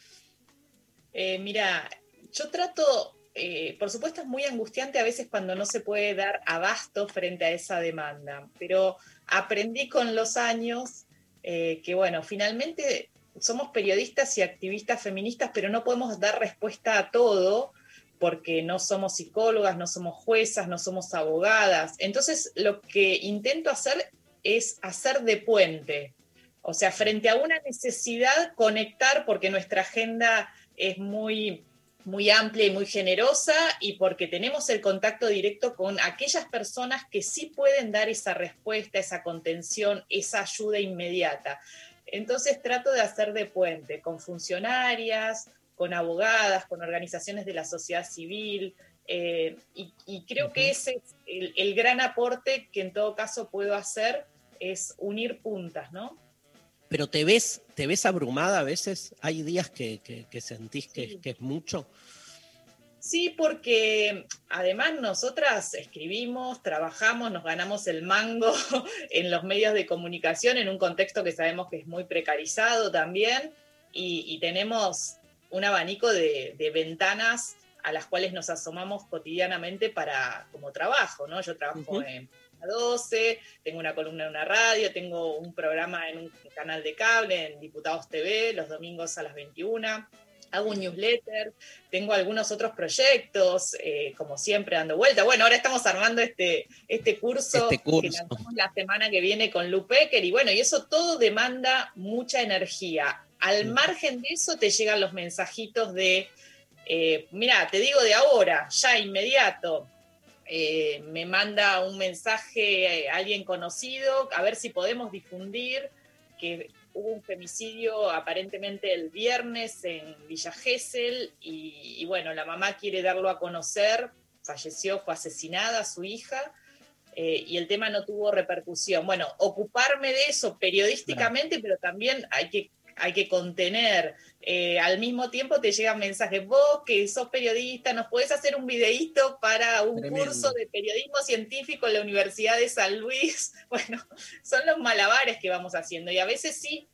Eh, mira, yo trato, eh, por supuesto es muy angustiante a veces cuando no se puede dar abasto frente a esa demanda, pero aprendí con los años eh, que, bueno, finalmente somos periodistas y activistas feministas, pero no podemos dar respuesta a todo porque no somos psicólogas, no somos juezas, no somos abogadas. Entonces, lo que intento hacer es hacer de puente. O sea, frente a una necesidad, conectar, porque nuestra agenda es muy, muy amplia y muy generosa y porque tenemos el contacto directo con aquellas personas que sí pueden dar esa respuesta, esa contención, esa ayuda inmediata. Entonces trato de hacer de puente con funcionarias, con abogadas, con organizaciones de la sociedad civil, eh, y, y creo que ese es el, el gran aporte que en todo caso puedo hacer, es unir puntas, ¿no? Pero te ves, te ves abrumada a veces, hay días que, que- que sentís que, que es mucho. Sí, porque además nosotras escribimos, trabajamos, nos ganamos el mango en los medios de comunicación en un contexto que sabemos que es muy precarizado también y, y tenemos un abanico de, de ventanas a las cuales nos asomamos cotidianamente para como trabajo, ¿no? Yo trabajo en a 12, tengo una columna en una radio, tengo un programa en un canal de cable, en Diputados TV, los domingos a las 21 hago un newsletter, tengo algunos otros proyectos, eh, como siempre dando vuelta. Bueno, ahora estamos armando este, este curso, Este curso. que lanzamos la semana que viene con Lu Pecker, y bueno, y eso todo demanda mucha energía. Al margen de eso te llegan los mensajitos de, eh, mira, te digo de ahora, ya inmediato, eh, me manda un mensaje eh, alguien conocido, a ver si podemos difundir que hubo un femicidio aparentemente el viernes en Villa Gesell y, y bueno, la mamá quiere darlo a conocer, falleció, fue asesinada su hija eh, y el tema no tuvo repercusión. Bueno, ocuparme de eso periodísticamente, pero también hay que hay que contener. Eh, al mismo tiempo te llegan mensajes, vos que sos periodista, ¿nos podés hacer un videíto para un Tremendo. curso de periodismo científico en la Universidad de San Luis? Bueno, son los malabares que vamos haciendo y a veces sí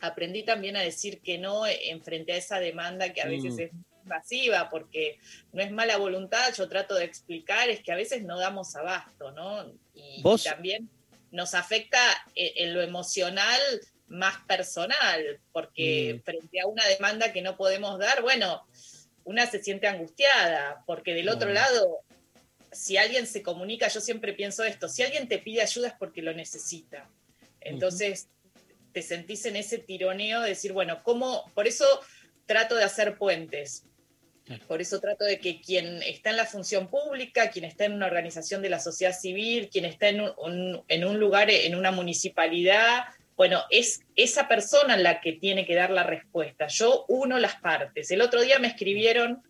aprendí también a decir que no en frente a esa demanda que a veces Mm. es invasiva, porque no es mala voluntad, yo trato de explicar, es que a veces no damos abasto, ¿no? Y, y también nos afecta en, en lo emocional más personal, porque Mm. frente a una demanda que no podemos dar, bueno, una se siente angustiada, porque del otro Mm. lado, si alguien se comunica, yo siempre pienso esto, si alguien te pide ayuda es porque lo necesita. Entonces, te sentís en ese tironeo de decir, bueno, ¿cómo? Por eso trato de hacer puentes. Por eso trato de que quien está en la función pública, quien está en una organización de la sociedad civil, quien está en un, un- en un lugar, en una municipalidad, bueno, es esa persona la que tiene que dar la respuesta. Yo uno las partes. El otro día me escribieron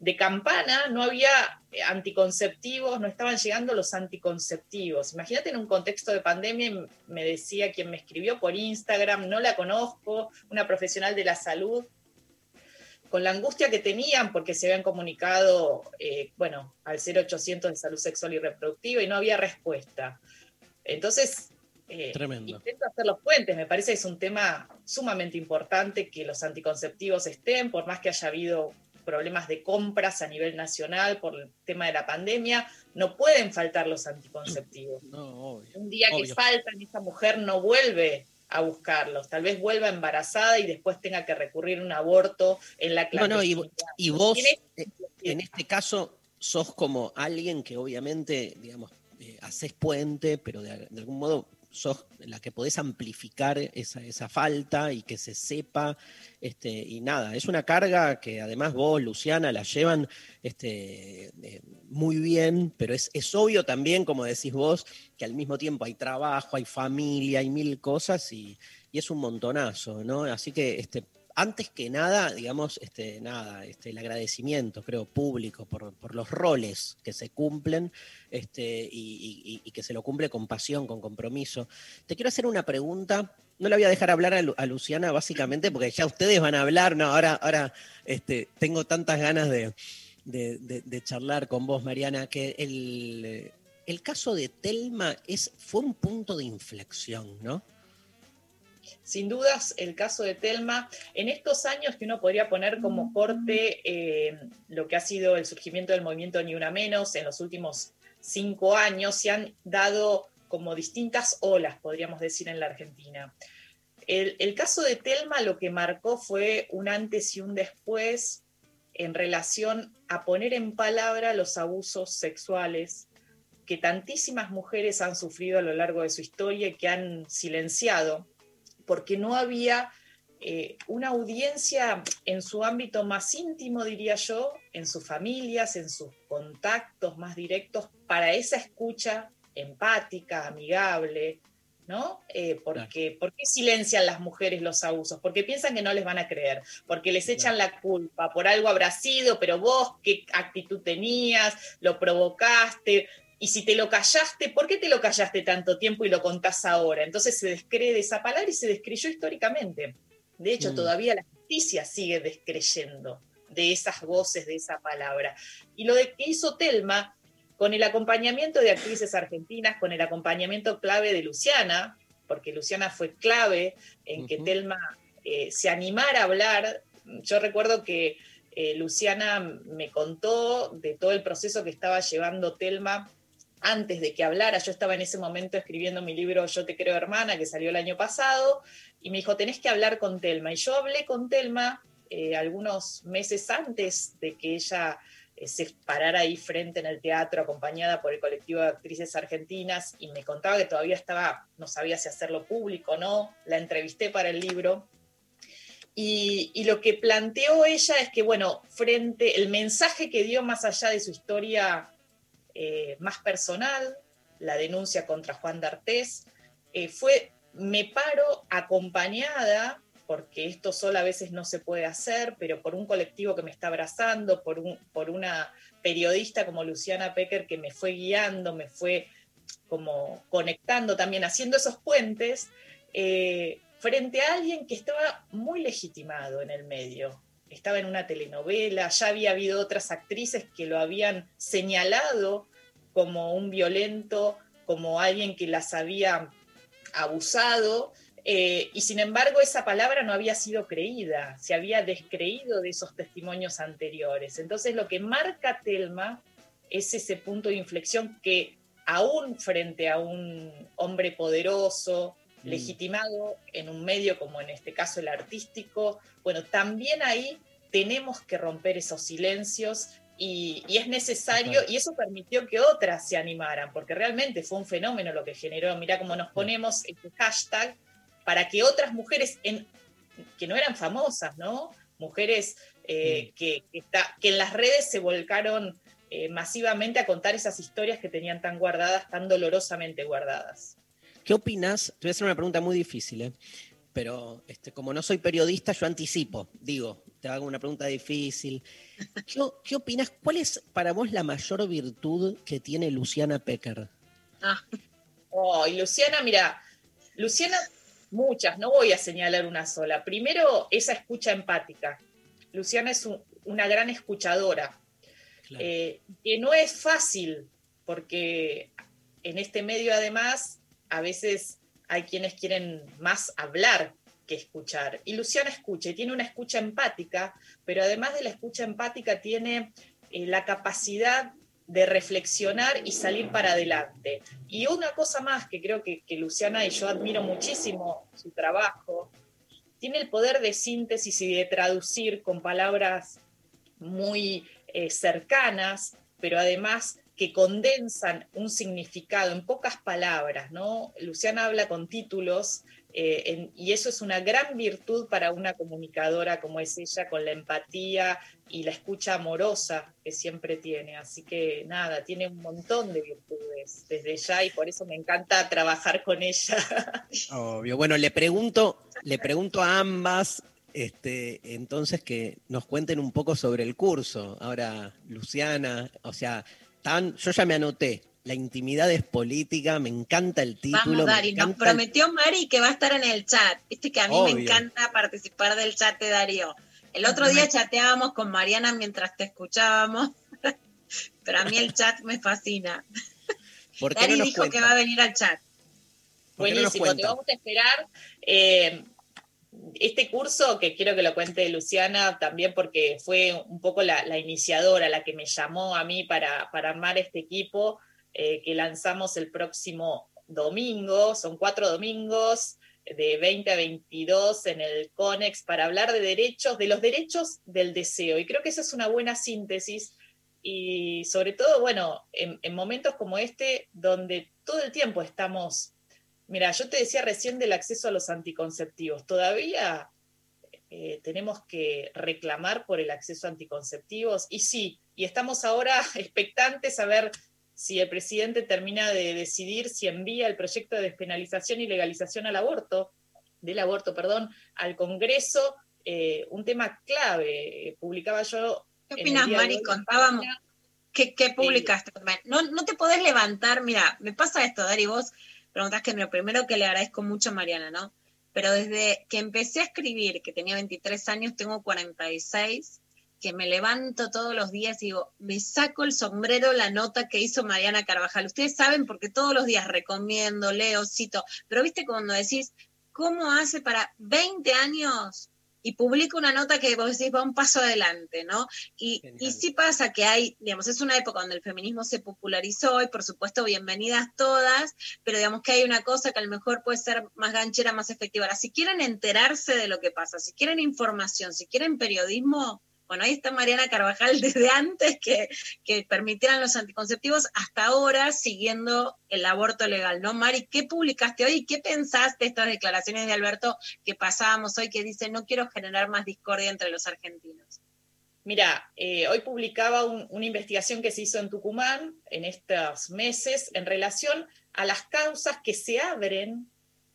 de campana, no había eh, anticonceptivos, no estaban llegando los anticonceptivos. Imagínate en un contexto de pandemia, me decía quien me escribió por Instagram, no la conozco, una profesional de la salud, con la angustia que tenían porque se habían comunicado, eh, bueno, al 0800 de salud sexual y reproductiva y no había respuesta. Entonces, eh, Tremendo. intento hacer los puentes, me parece que es un tema sumamente importante que los anticonceptivos estén, por más que haya habido problemas de compras a nivel nacional por el tema de la pandemia, no pueden faltar los anticonceptivos. Un día que faltan, esa mujer no vuelve a buscarlos, tal vez vuelva embarazada y después tenga que recurrir a un aborto en la No, no, y, vos, eh, en este caso, sos como alguien que obviamente, digamos, eh, haces puente, pero de, de algún modo sos la que podés amplificar esa, esa falta y que se sepa, este, y nada, es una carga que además vos, Luciana, la llevan este, eh, muy bien, pero es, es obvio también, como decís vos, que al mismo tiempo hay trabajo, hay familia, hay mil cosas y, y es un montonazo, ¿no? Así que este, antes que nada, digamos, este, nada, este, el agradecimiento, creo, público por, por los roles que se cumplen este, y, que se lo cumple con pasión, con compromiso. Te quiero hacer una pregunta. No la voy a dejar hablar a, Lu- a Luciana, básicamente, porque ya ustedes van a hablar. No, ahora, ahora este, tengo tantas ganas de, de- de- de charlar con vos, Mariana, que el, el caso de Telma es, fue un punto de inflexión, ¿no? Sin dudas, el caso de Telma, en estos años que uno podría poner como corte eh, lo que ha sido el surgimiento del movimiento Ni Una Menos, en los últimos cinco años se han dado como distintas olas, podríamos decir, en la Argentina. El, el caso de Telma lo que marcó fue un antes y un después en relación a poner en palabra los abusos sexuales que tantísimas mujeres han sufrido a lo largo de su historia y que han silenciado porque no había eh, una audiencia en su ámbito más íntimo, diría yo, en sus familias, en sus contactos más directos, para esa escucha empática, amigable, ¿no? Eh, porque, ¿Por qué silencian las mujeres los abusos? Porque piensan que no les van a creer, porque les echan la culpa, por algo habrá sido, pero vos qué actitud tenías, lo provocaste, y si te lo callaste, ¿por qué te lo callaste tanto tiempo y lo contás ahora? Entonces se descree de esa palabra y se descreyó históricamente. De hecho, Mm. todavía la justicia sigue descreyendo de esas voces, de esa palabra. Y lo de que hizo Telma, con el acompañamiento de actrices argentinas, con el acompañamiento clave de Luciana, porque Luciana fue clave en que Telma eh, se animara a hablar. Yo recuerdo que eh, Luciana me contó de todo el proceso que estaba llevando Telma antes de que hablara. Yo estaba en ese momento escribiendo mi libro Yo te creo hermana, que salió el año pasado, y me dijo, tenés que hablar con Telma. Y yo hablé con Telma eh, algunos meses antes de que ella eh, se parara ahí frente en el teatro, acompañada por el colectivo de actrices argentinas, y me contaba que todavía estaba, no sabía si hacerlo público o no. La entrevisté para el libro. Y, y lo que planteó ella es que, bueno, frente, el mensaje que dio más allá de su historia eh, más personal, la denuncia contra Juan D'Artés, eh, fue, me paro acompañada, porque esto solo a veces no se puede hacer, pero por un colectivo que me está abrazando, por, un, por una periodista como Luciana Pecker que me fue guiando, me fue como conectando también, haciendo esos puentes, eh, frente a alguien que estaba muy legitimado en el medio. Estaba en una telenovela, ya había habido otras actrices que lo habían señalado como un violento, como alguien que las había abusado, eh, y sin embargo esa palabra no había sido creída, se había descreído de esos testimonios anteriores. Entonces lo que marca Telma es ese punto de inflexión que aún frente a un hombre poderoso, Mm. legitimado en un medio como en este caso el artístico, bueno, también ahí tenemos que romper esos silencios y, y es necesario, y eso permitió que otras se animaran, porque realmente fue un fenómeno lo que generó, mira cómo nos ponemos este hashtag para que otras mujeres en, que no eran famosas, ¿no? Mujeres eh, que, que está- que en las redes se volcaron eh, masivamente a contar esas historias que tenían tan guardadas, tan dolorosamente guardadas. ¿Qué opinas? Te voy a hacer una pregunta muy difícil, ¿eh? pero este, como no soy periodista, yo anticipo. Digo, te hago una pregunta difícil. ¿Qué, opinas? ¿Cuál es para vos la mayor virtud que tiene Luciana Pecker? Oh, y Luciana, mira, Luciana, muchas, no voy a señalar una sola. Primero, esa escucha empática. Luciana es un- una gran escuchadora, eh, que no es fácil, porque en este medio además a veces hay quienes quieren más hablar que escuchar. Y Luciana escucha, y tiene una escucha empática, pero además de la escucha empática tiene eh, la capacidad de reflexionar y salir para adelante. Y una cosa más que creo que, Luciana y yo admiro muchísimo su trabajo, tiene el poder de síntesis y de traducir con palabras muy eh, cercanas, pero además que condensan un significado en pocas palabras, ¿no? Luciana habla con títulos eh, y eso es una gran virtud para una comunicadora como es ella, con la empatía y la escucha amorosa que siempre tiene. Así que nada, tiene un montón de virtudes desde ya y por eso me encanta trabajar con ella. Obvio. Bueno, le pregunto, le pregunto a ambas, este, entonces que nos cuenten un poco sobre el curso. Ahora, Luciana, o sea, tan, yo ya me anoté. La intimidad es política, me encanta el título. Vamos, Dari, nos el- prometió Mari que va a estar en el chat. Viste que a mí me encanta participar del chat de Darío. El otro día chateábamos con Mariana mientras te escuchábamos, pero a mí el chat me fascina. ¿Por qué Dari no dijo que va a venir al chat. ¿Por qué no nos Buenísimo, te vamos a esperar. Eh, este curso, que quiero que lo cuente Luciana también porque fue un poco la, iniciadora, la que me llamó a mí para, para armar este equipo, eh, que lanzamos el próximo domingo, son cuatro domingos de 20 a 22 en el CONEX para hablar de derechos, de los derechos del deseo. Y creo que esa es una buena síntesis y sobre todo, bueno, en, en momentos como este, donde todo el tiempo estamos Mira, yo te decía recién del acceso a los anticonceptivos. Todavía eh, tenemos que reclamar por el acceso a anticonceptivos. Y sí, y estamos ahora expectantes a ver si el presidente termina de decidir si envía el proyecto de despenalización y legalización al aborto, del aborto, perdón, al Congreso, eh, un tema clave. Publicaba yo. ¿Qué opinas, Mari? Contábamos. ¿Qué, qué publicaste? No, no te podés levantar. Mira, me pasa esto, Dari, vos preguntás que lo primero que le agradezco mucho a Mariana, ¿no? Pero desde que empecé a escribir, que tenía 23 años, tengo 46, que me levanto todos los días y digo, me saco el sombrero la nota que hizo Mariana Carvajal. Ustedes saben porque todos los días recomiendo, leo, cito, pero viste cuando decís, ¿cómo hace para 20 años? Y publica una nota que vos decís va un paso adelante, ¿no? Y, y sí pasa que hay, digamos, es una época donde el feminismo se popularizó y por supuesto bienvenidas todas, pero digamos que hay una cosa que a lo mejor puede ser más ganchera, más efectiva. Ahora, si quieren enterarse de lo que pasa, si quieren información, si quieren periodismo, bueno, ahí está Mariana Carvajal desde antes que, permitieran los anticonceptivos hasta ahora siguiendo el aborto legal, ¿no? Mari, ¿qué publicaste hoy? ¿Qué pensaste de estas declaraciones de Alberto que pasábamos hoy que dice no quiero generar más discordia entre los argentinos? Mira, eh, hoy publicaba un- una investigación que se hizo en Tucumán en estos meses en relación a las causas que se abren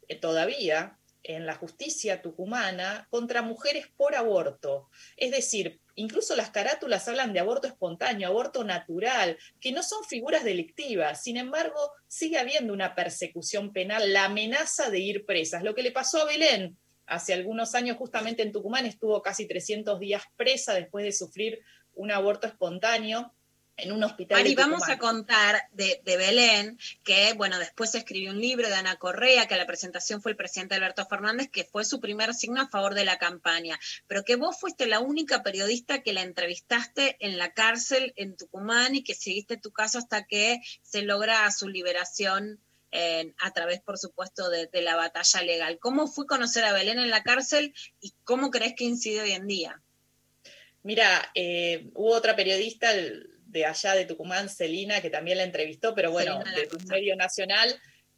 eh, todavía en la justicia tucumana contra mujeres por aborto. Es decir, incluso las carátulas hablan de aborto espontáneo, aborto natural, que no son figuras delictivas. Sin embargo, sigue habiendo una persecución penal, la amenaza de ir presas. Lo que le pasó a Belén hace algunos años justamente en Tucumán estuvo casi 300 días presa después de sufrir un aborto espontáneo en un hospital. Mari, vamos a contar de, de Belén, que bueno, después escribió un libro de Ana Correa, que a la presentación fue el presidente Alberto Fernández, que fue su primer signo a favor de la campaña, pero que vos fuiste la única periodista que la entrevistaste en la cárcel en Tucumán y que seguiste tu caso hasta que se logra su liberación eh, a través, por supuesto, de, de la batalla legal. ¿Cómo fue conocer a Belén en la cárcel y cómo crees que incide hoy en día? Mira, eh, hubo otra periodista el- de allá de Tucumán, Celina, que también la entrevistó, pero bueno, de un medio nacional.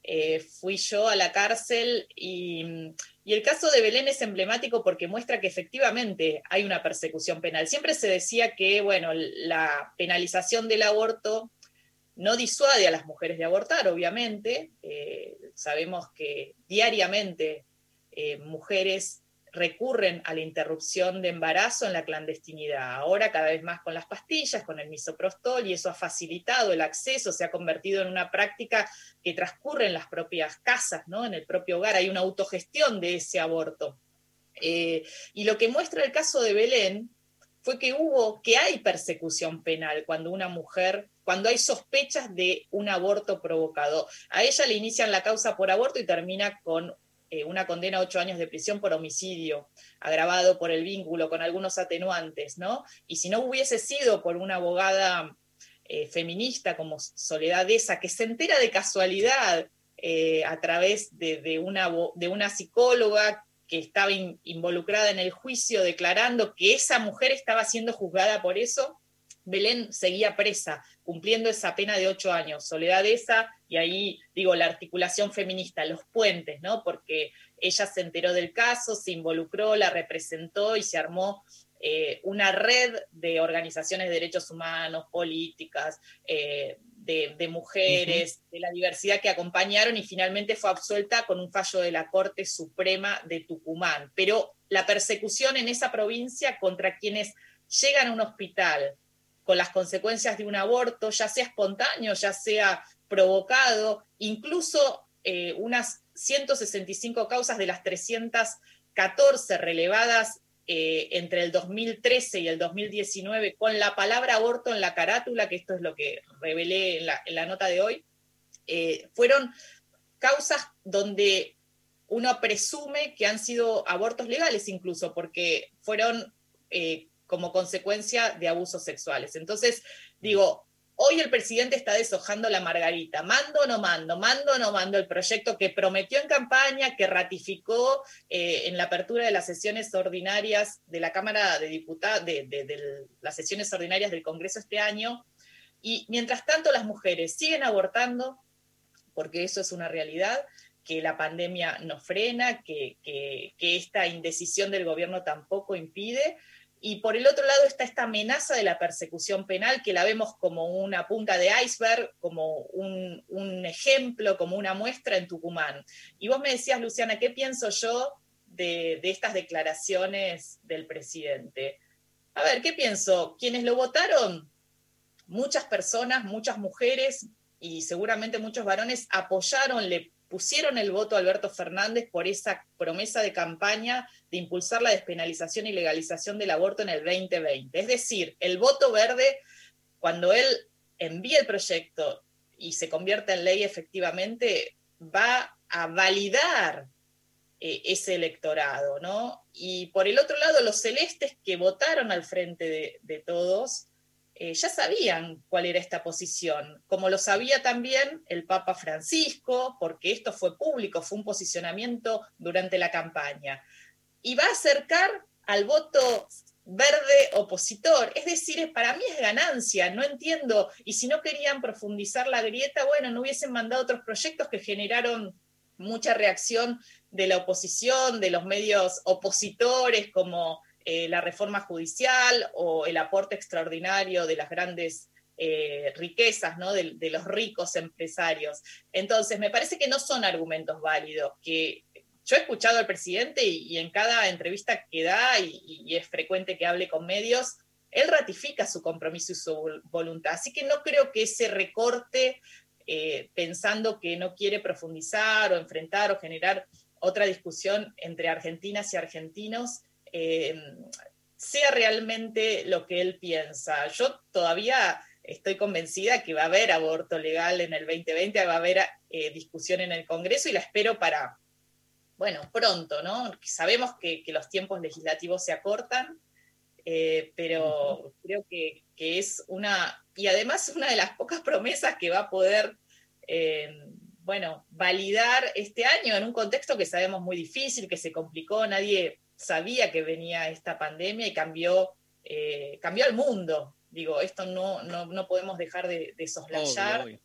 eh, fui yo a la cárcel y, y el caso de Belén es emblemático porque muestra que efectivamente hay una persecución penal. Siempre se decía que, bueno, la penalización del aborto no disuade a las mujeres de abortar, obviamente. Eh, sabemos que diariamente eh, mujeres recurren a la interrupción de embarazo en la clandestinidad. Ahora cada vez más con las pastillas, con el misoprostol, y eso ha facilitado el acceso, se ha convertido en una práctica que transcurre en las propias casas, ¿no? en el propio hogar. Hay una autogestión de ese aborto. Eh, y lo que muestra el caso de Belén fue que hubo, que hay persecución penal cuando una mujer, cuando hay sospechas de un aborto provocado. A ella le inician la causa por aborto y termina con eh, una condena a ocho años de prisión por homicidio, agravado por el vínculo con algunos atenuantes, ¿no? Y si no hubiese sido por una abogada eh, feminista como Soledad Esa, que se entera de casualidad eh, a través de, una, de una psicóloga que estaba in- involucrada en el juicio declarando que esa mujer estaba siendo juzgada por eso, Belén seguía presa, cumpliendo esa pena de ocho años. Soledad esa, y ahí digo, la articulación feminista, los puentes, ¿no? Porque ella se enteró del caso, se involucró, la representó y se armó eh, una red de organizaciones de derechos humanos, políticas, eh, de, de mujeres, de la diversidad que acompañaron y finalmente fue absuelta con un fallo de la Corte Suprema de Tucumán. Pero la persecución en esa provincia contra quienes llegan a un hospital con las consecuencias de un aborto, ya sea espontáneo, ya sea provocado, incluso eh, unas 165 causas de las 314 relevadas eh, entre el 2013 y el 2019 con la palabra aborto en la carátula, que esto es lo que revelé en la, nota de hoy, eh, fueron causas donde uno presume que han sido abortos legales incluso, porque fueron como consecuencia de abusos sexuales. Entonces, digo, hoy el presidente está deshojando la margarita, mando o no mando, mando o no mando el proyecto que prometió en campaña, que ratificó eh, en la apertura de las sesiones ordinarias de la Cámara de Diputados, de, de- de las sesiones ordinarias del Congreso este año. Y mientras tanto las mujeres siguen abortando, porque eso es una realidad, que la pandemia no frena, que, que- que esta indecisión del gobierno tampoco impide. Y por el otro lado está esta amenaza de la persecución penal, que la vemos como una punta de iceberg, como un, ejemplo, como una muestra en Tucumán. Y vos me decías, Luciana, ¿qué pienso yo de, estas declaraciones del presidente? A ver, ¿qué pienso? Quienes lo votaron, muchas personas, muchas mujeres y seguramente muchos varones apoyaron, le pusieron el voto a Alberto Fernández por esa promesa de campaña de impulsar la despenalización y legalización del aborto en el 2020. Es decir, el voto verde, cuando él envía el proyecto y se convierte en ley efectivamente, va a validar eh, ese electorado, ¿no? Y por el otro lado, los celestes que votaron al frente de todos, eh, ya sabían cuál era esta posición, como lo sabía también el Papa Francisco, porque esto fue público, fue un posicionamiento durante la campaña. Y va a acercar al voto verde opositor. Es decir, para mí es ganancia, no entiendo. Y si no querían profundizar la grieta, bueno, no hubiesen mandado otros proyectos que generaron mucha reacción de la oposición, de los medios opositores, como eh, la reforma judicial o el aporte extraordinario de las grandes eh, riquezas, ¿no? de, los ricos empresarios. Entonces, me parece que no son argumentos válidos, que yo he escuchado al presidente y, en cada entrevista que da, y, es frecuente que hable con medios, él ratifica su compromiso y su vol- voluntad. Así que no creo que ese recorte, eh, pensando que no quiere profundizar o enfrentar o generar otra discusión entre argentinas y argentinos, eh, sea realmente lo que él piensa. Yo todavía estoy convencida que va a haber aborto legal en el 2020, va a haber eh, discusión en el Congreso y la espero para, bueno, pronto, ¿no? Sabemos que, que los tiempos legislativos se acortan, eh, pero creo que, que es una, y además una de las pocas promesas que va a poder, eh, bueno, validar este año en un contexto que sabemos muy difícil, que se complicó, nadie sabía que venía esta pandemia y cambió, eh, cambió el mundo. Digo, esto no, no, no podemos dejar de, de soslayar, Obvio, obvio,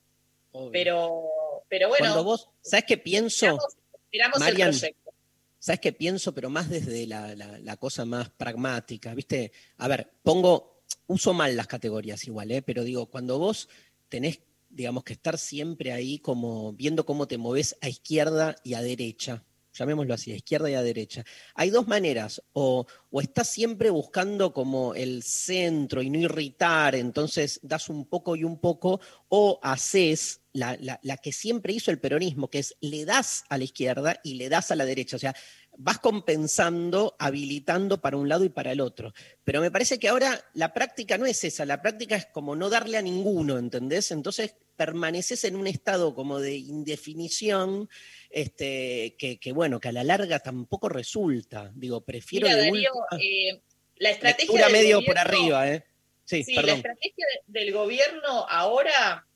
obvio. pero, pero bueno, Cuando vos, ¿sabes qué pienso? esperamos el Marian, proyecto. ¿Sabes qué pienso? Pero más desde la, la- la cosa más pragmática, ¿viste? A ver, pongo, uso mal las categorías igual, ¿eh? Pero digo, cuando vos tenés, digamos, que estar siempre ahí como viendo cómo te moves a izquierda y a derecha, llamémoslo así, a izquierda y a derecha, hay dos maneras, o, o estás siempre buscando como el centro y no irritar, entonces das un poco y un poco, o haces la, la- la que siempre hizo el peronismo, que es le das a la izquierda y le das a la derecha, o sea, vas compensando, habilitando para un lado y para el otro. Pero me parece que ahora la práctica no es esa, la práctica es como no darle a ninguno, ¿entendés? Entonces permaneces en un estado como de indefinición, este, que, que, bueno, que a la larga tampoco resulta. Digo, prefiero Mira, de Darío, última- eh, la estrategia del medio por arriba, ¿eh? Sí, Sí, la estrategia de- del gobierno ahora,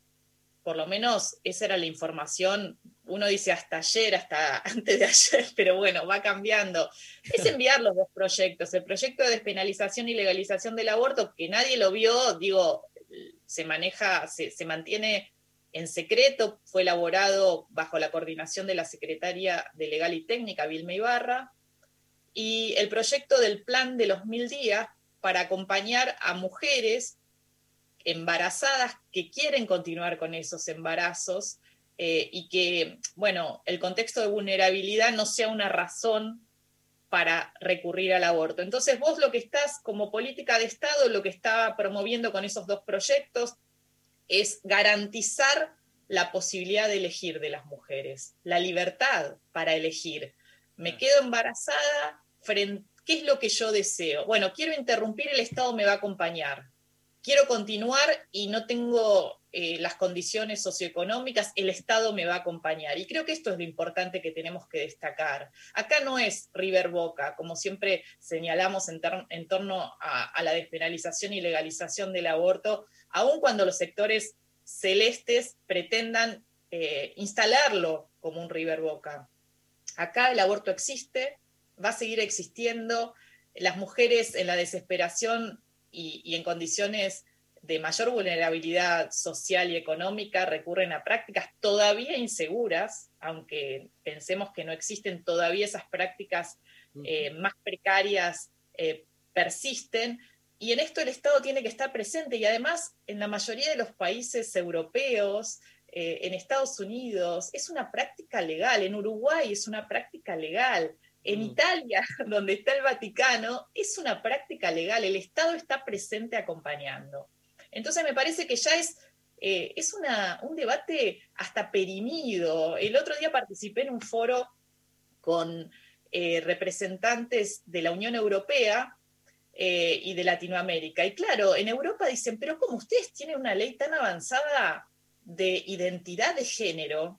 por lo menos esa era la información, uno dice hasta ayer, hasta antes de ayer, pero bueno, va cambiando. Es enviar los dos proyectos, el proyecto de despenalización y legalización del aborto, que nadie lo vio, digo, se maneja, se, se mantiene en secreto, fue elaborado bajo la coordinación de la secretaria de Legal y Técnica, Vilma Ibarra, y el proyecto del plan de los mil días para acompañar a mujeres embarazadas que quieren continuar con esos embarazos eh, y que, bueno, el contexto de vulnerabilidad no sea una razón para recurrir al aborto. Entonces, vos lo que estás como política de Estado, lo que está promoviendo con esos dos proyectos es garantizar la posibilidad de elegir de las mujeres, la libertad para elegir. Me quedo embarazada, frente, ¿qué es lo que yo deseo? Bueno, quiero interrumpir, el Estado me va a acompañar. Quiero continuar y no tengo eh, las condiciones socioeconómicas, el Estado me va a acompañar. Y creo que esto es lo importante que tenemos que destacar. Acá no es River Boca, como siempre señalamos en, tor- en torno a, a la despenalización y legalización del aborto, aun cuando los sectores celestes pretendan eh, instalarlo como un River Boca. Acá el aborto existe, va a seguir existiendo, las mujeres en la desesperación y, y en condiciones de mayor vulnerabilidad social y económica recurren a prácticas todavía inseguras, aunque pensemos que no existen todavía esas prácticas eh, más precarias, eh, persisten, y en esto el Estado tiene que estar presente, y además en la mayoría de los países europeos, eh, en Estados Unidos, es una práctica legal, en Uruguay es una práctica legal, en Italia, donde está el Vaticano, es una práctica legal, el Estado está presente acompañando. Entonces me parece que ya es, eh, es una, un debate hasta perimido. El otro día participé en un foro con eh, representantes de la Unión Europea eh, y de Latinoamérica. Y claro, en Europa dicen, pero ¿cómo ustedes tienen una ley tan avanzada de identidad de género?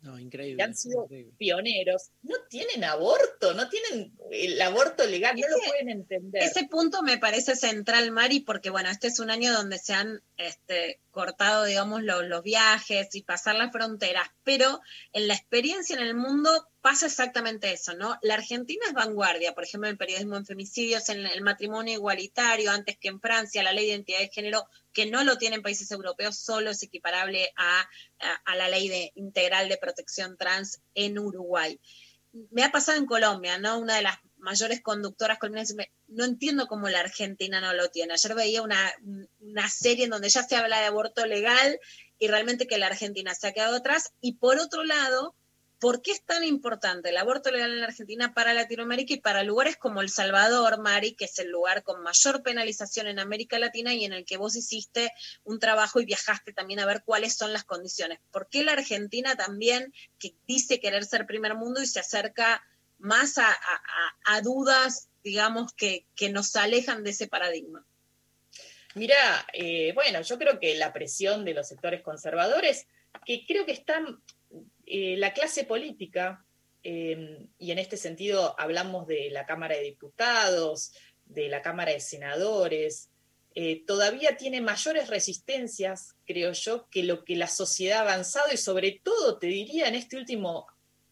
No, que increíble. han sido pioneros, no tienen aborto, no tienen el aborto legal, no lo pueden entender. Ese punto me parece central, Mari, porque bueno, este es un año donde se han este, cortado, digamos, lo- los viajes y pasar las fronteras, pero en la experiencia en el mundo pasa exactamente eso, ¿no? La Argentina es vanguardia, por ejemplo, en el periodismo en femicidios, en el matrimonio igualitario, antes que en Francia, la ley de identidad de género, que no lo tienen países europeos, solo es equiparable a, a, la ley de, integral de protección trans en Uruguay me ha pasado en Colombia, ¿no? Una de las mayores conductoras colombianas, no entiendo cómo la Argentina no lo tiene. Ayer veía una, una serie en donde ya se habla de aborto legal y realmente que la Argentina se ha quedado atrás. Y por otro lado, ¿Por qué es tan importante el aborto legal en la Argentina para Latinoamérica y para lugares como El Salvador, Mari, que es el lugar con mayor penalización en América Latina y en el que vos hiciste un trabajo y viajaste también a ver cuáles son las condiciones? ¿Por qué la Argentina también, que dice querer ser primer mundo y se acerca más a, dudas, digamos, que, que nos alejan de ese paradigma? Mira, eh, bueno, yo creo que la presión de los sectores conservadores, que creo que están, eh, la clase política, eh, y en este sentido hablamos de la Cámara de Diputados, de la Cámara de Senadores, eh, todavía tiene mayores resistencias, creo yo, que lo que la sociedad ha avanzado y sobre todo, te diría, en este último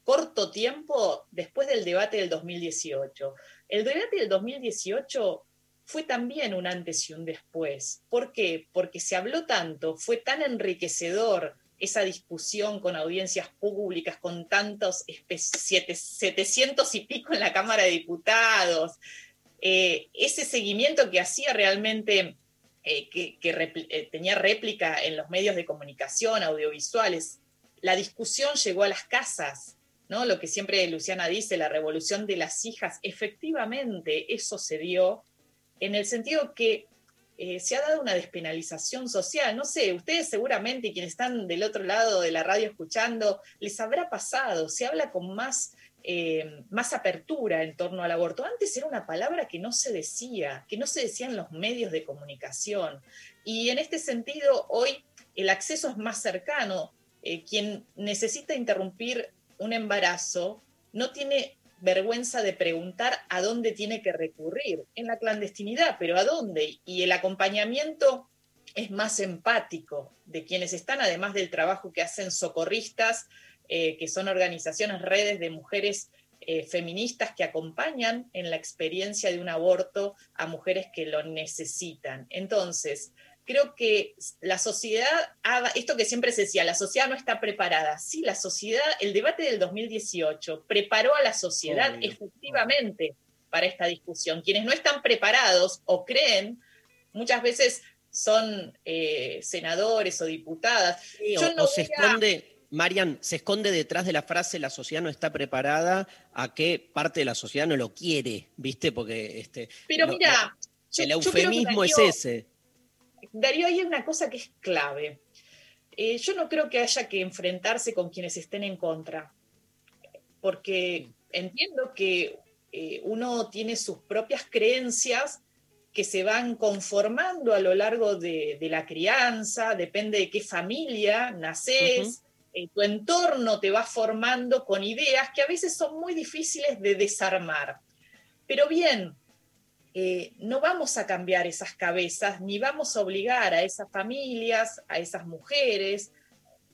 corto tiempo después del debate del 2018. El debate del 2018 fue también un antes y un después. ¿Por qué? Porque se habló tanto, fue tan enriquecedor esa discusión con audiencias públicas, con tantos siete- 700 y pico en la Cámara de Diputados, eh, ese seguimiento que hacía realmente, eh, que, eh, tenía réplica en los medios de comunicación, audiovisuales, la discusión llegó a las casas, ¿no? Lo que siempre Luciana dice, la revolución de las hijas, efectivamente eso se dio en el sentido que eh, se ha dado una despenalización social. No sé, ustedes seguramente, quienes están del otro lado de la radio escuchando, les habrá pasado, se habla con más, eh, más apertura en torno al aborto. Antes era una palabra que no se decía, que no se decía en los medios de comunicación. Y en este sentido, hoy el acceso es más cercano. Eh, quien necesita interrumpir un embarazo no tiene vergüenza de preguntar a dónde tiene que recurrir, en la clandestinidad, pero a dónde. Y el acompañamiento es más empático de quienes están, además del trabajo que hacen socorristas, eh, que son organizaciones, redes de mujeres eh, feministas que acompañan en la experiencia de un aborto a mujeres que lo necesitan. Entonces, creo que la sociedad esto que siempre se decía, la sociedad no está preparada. Sí, la sociedad, el debate del 2018 preparó a la sociedad efectivamente para esta discusión. Quienes no están preparados o creen, muchas veces son eh, senadores o diputadas. Sí, Yo o, no o se esconde, Marian, se esconde detrás de la frase la sociedad no está preparada a que parte de la sociedad no lo quiere, ¿viste? Porque este, Pero lo- mira, el yo creo que eufemismo es ese. Darío, hay una cosa que es clave. Eh, yo no creo que haya que enfrentarse con quienes estén en contra, porque entiendo que eh, uno tiene sus propias creencias que se van conformando a lo largo de, de la crianza, depende de qué familia naces, eh, tu entorno te va formando con ideas que a veces son muy difíciles de desarmar. Pero bien, eh, no vamos a cambiar esas cabezas, ni vamos a obligar a esas familias, a esas mujeres,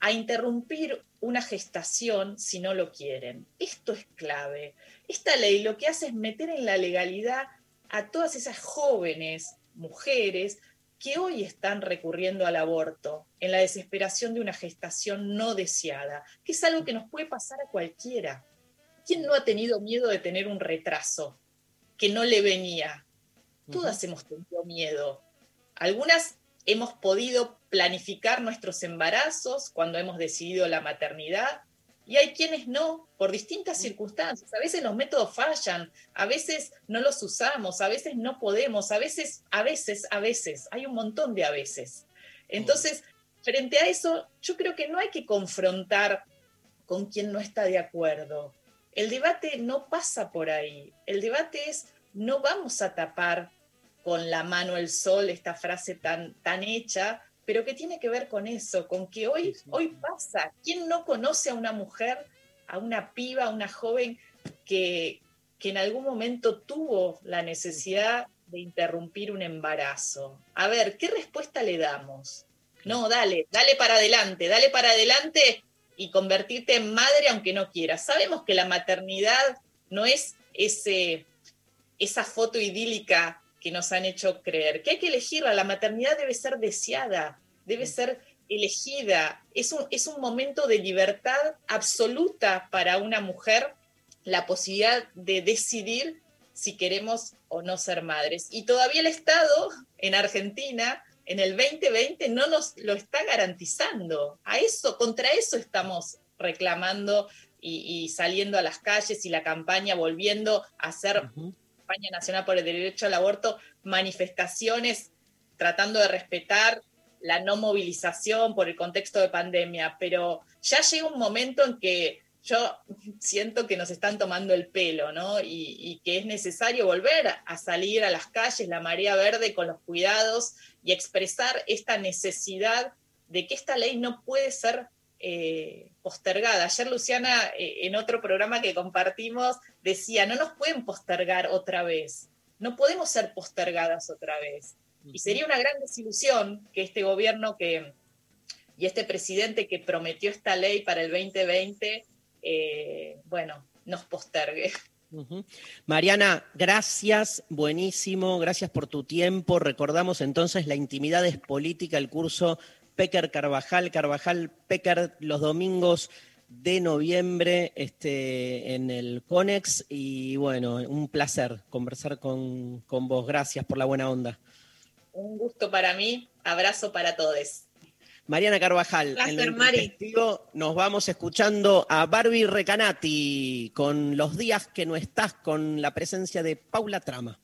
a interrumpir una gestación si no lo quieren. Esto es clave. Esta ley lo que hace es meter en la legalidad a todas esas jóvenes mujeres que hoy están recurriendo al aborto en la desesperación de una gestación no deseada, que es algo que nos puede pasar a cualquiera. ¿Quién no ha tenido miedo de tener un retraso que no le venía? Todas hemos tenido miedo. Algunas hemos podido planificar nuestros embarazos cuando hemos decidido la maternidad y hay quienes no, por distintas circunstancias. A veces los métodos fallan, a veces no los usamos, a veces no podemos, a veces, a veces, a veces. Hay un montón de a veces. Entonces, frente a eso, yo creo que no hay que confrontar con quien no está de acuerdo. El debate no pasa por ahí. El debate es, no vamos a tapar con la mano el sol esta frase tan, tan hecha, pero que tiene que ver con eso, con que hoy, hoy pasa. ¿Quién no conoce a una mujer, a una piba, a una joven que, que en algún momento tuvo la necesidad de interrumpir un embarazo? A ver, ¿qué respuesta le damos? No, dale, dale para adelante, dale para adelante y convertirte en madre aunque no quieras. Sabemos que la maternidad no es ese, esa foto idílica que nos han hecho creer, que hay que elegirla, la maternidad debe ser deseada, debe ser elegida, es un, es un momento de libertad absoluta para una mujer, la posibilidad de decidir si queremos o no ser madres. Y todavía el Estado en Argentina en el 2020 no nos lo está garantizando. A eso, contra eso estamos reclamando y, y saliendo a las calles y la campaña volviendo a hacer campaña nacional por el derecho al aborto, manifestaciones tratando de respetar la no movilización por el contexto de pandemia, pero ya llega un momento en que yo siento que nos están tomando el pelo, ¿no? Y, y que es necesario volver a salir a las calles, la marea verde, con los cuidados y expresar esta necesidad de que esta ley no puede ser eh, postergada. Ayer Luciana, eh, en otro programa que compartimos, decía, no nos pueden postergar otra vez, no podemos ser postergadas otra vez. Y sería una gran desilusión que este gobierno que, y este presidente que prometió esta ley para el 2020, eh, bueno, nos postergue. Mariana, gracias, buenísimo, gracias por tu tiempo. Recordamos entonces La intimidad es política, el curso Pecker Carvajal, Carvajal Pecker los domingos de noviembre este, en el CONEX y bueno, un placer conversar con, con vos. Gracias por la buena onda. Un gusto para mí, abrazo para todos. Mariana Carvajal, Placer, en lo Mari. nos vamos escuchando a Barbie Recanati con los días que no estás, con la presencia de Paula Trama.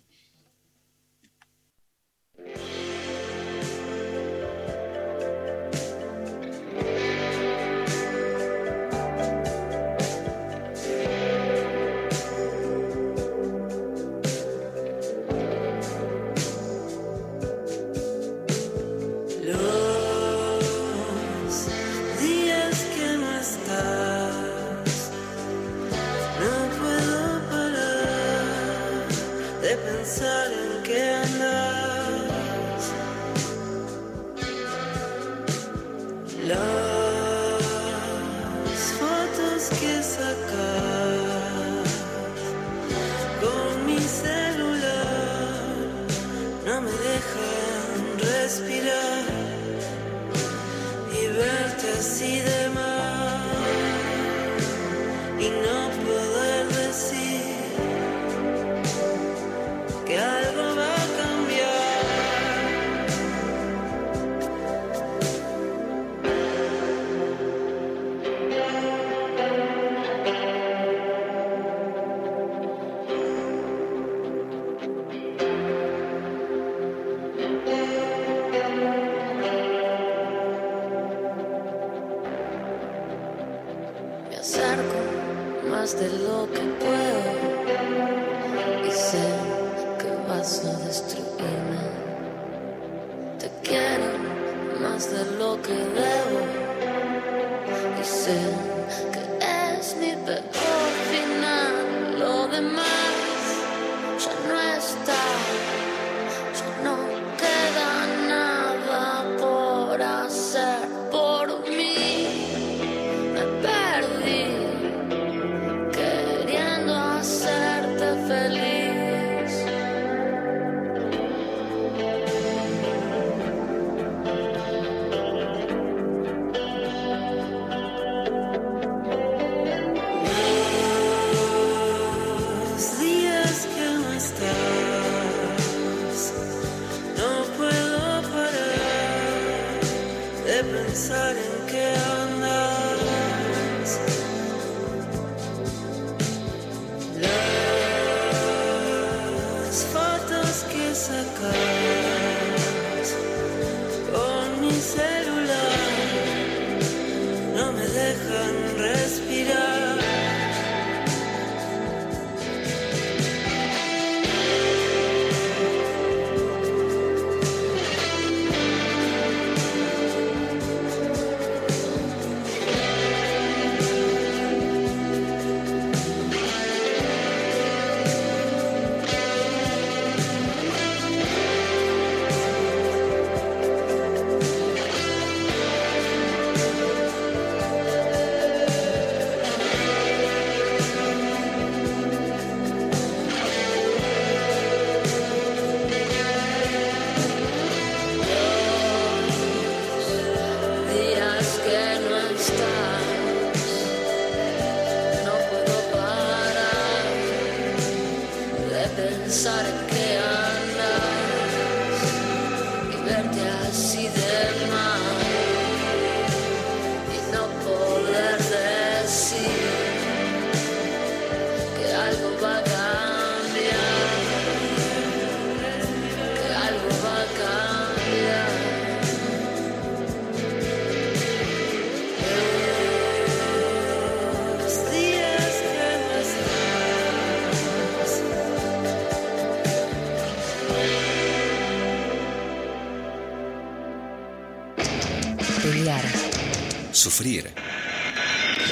Sufrir.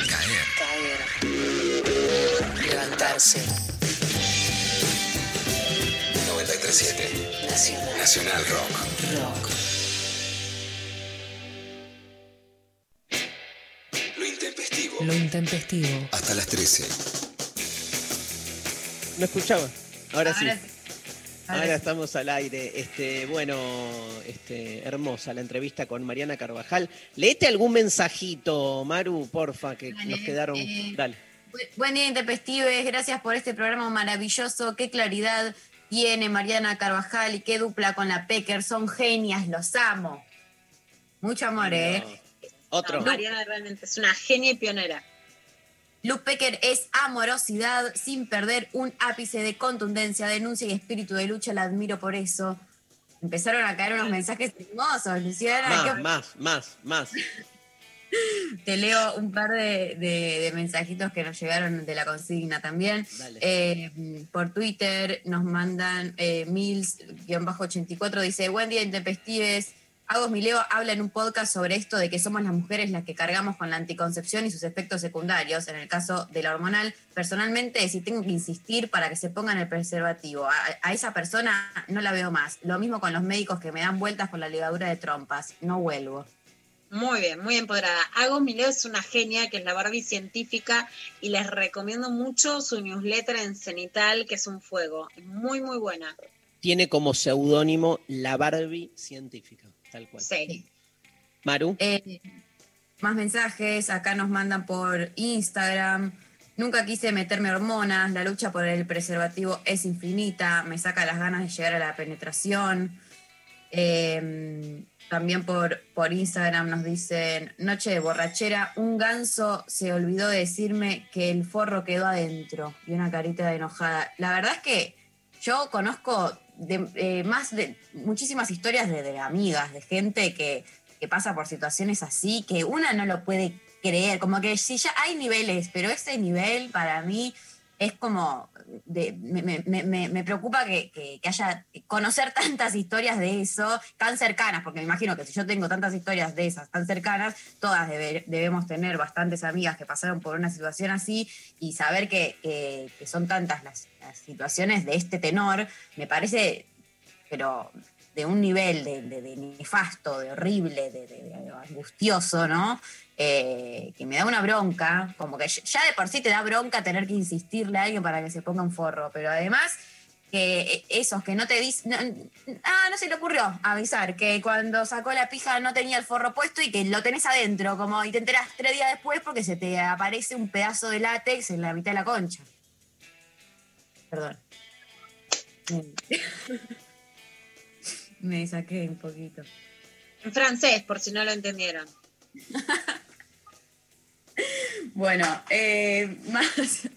Caer. caer, levantarse. 937 Nacional. Nacional Rock. Rock. Lo intempestivo. Lo intempestivo. Hasta las 13. ¿No escuchaba? Ahora sí. Ahora sí. Ahora Ahora sí. estamos al aire. Este, bueno, este, hermosa la entrevista con Mariana Carvajal. Leete algún mensajito, Maru, porfa, que Dale, nos quedaron. eh, Dale. Bu- Buen día, Intempestives. Gracias por este programa maravilloso. Qué claridad tiene Mariana Carvajal y qué dupla con la Pecker. Son genias, los amo. Mucho amor, ¿eh? Otro. No, Mariana realmente es una genia y pionera. Luke Pecker es amorosidad sin perder un ápice de contundencia, denuncia y espíritu de lucha. La admiro por eso. Empezaron a caer unos mensajes hermosos, Luciana. Más, ¿qué- más, más, más. Te leo un par de, de- de mensajitos que nos llegaron de la consigna también. Eh, por Twitter nos mandan eh, Mills-84, dice, buen día, intempestives. Agos Mileo habla en un podcast sobre esto de que somos las mujeres las que cargamos con la anticoncepción y sus efectos secundarios, en el caso de la hormonal. Personalmente, si tengo que insistir para que se pongan el preservativo, a, a esa persona no la veo más. Lo mismo con los médicos que me dan vueltas con la ligadura de trompas. No vuelvo. Muy bien, muy empoderada. Agos Mileo es una genia, que es la Barbie científica, y les recomiendo mucho su newsletter en Cenital, que es un fuego. Muy, muy buena. Tiene como seudónimo la Barbie científica, tal cual. Sí. Maru. Eh, más mensajes, acá nos mandan por Instagram. Nunca quise meterme hormonas, la lucha por el preservativo es infinita, me saca las ganas de llegar a la penetración. Eh, también por, por Instagram nos dicen, noche de borrachera, un ganso se olvidó de decirme que el forro quedó adentro y una carita de enojada. La verdad es que yo conozco de, eh, más de muchísimas historias de, de amigas, de gente que, que pasa por situaciones así, que una no lo puede creer, como que sí, ya hay niveles, pero ese nivel para mí es como, de- me, preocupa que, que- haya, conocer tantas historias de eso tan cercanas, porque me imagino que si yo tengo tantas historias de esas tan cercanas, todas debe- debemos tener bastantes amigas que pasaron por una situación así y saber que, que- que son tantas las, las situaciones de este tenor, me parece, pero de un nivel de, nefasto, de horrible, de, angustioso, ¿no? Eh, que me da una bronca, como que ya de por sí te da bronca tener que insistirle a alguien para que se ponga un forro, pero además que esos que no te dicen, ah, no se le ocurrió avisar que cuando sacó la pija no tenía el forro puesto y que lo tenés adentro, como y te enterás tres días después porque se te aparece un pedazo de látex en la mitad de la concha. Perdón. Me saqué un poquito. En francés, por si no lo entendieron. Bueno, eh, más,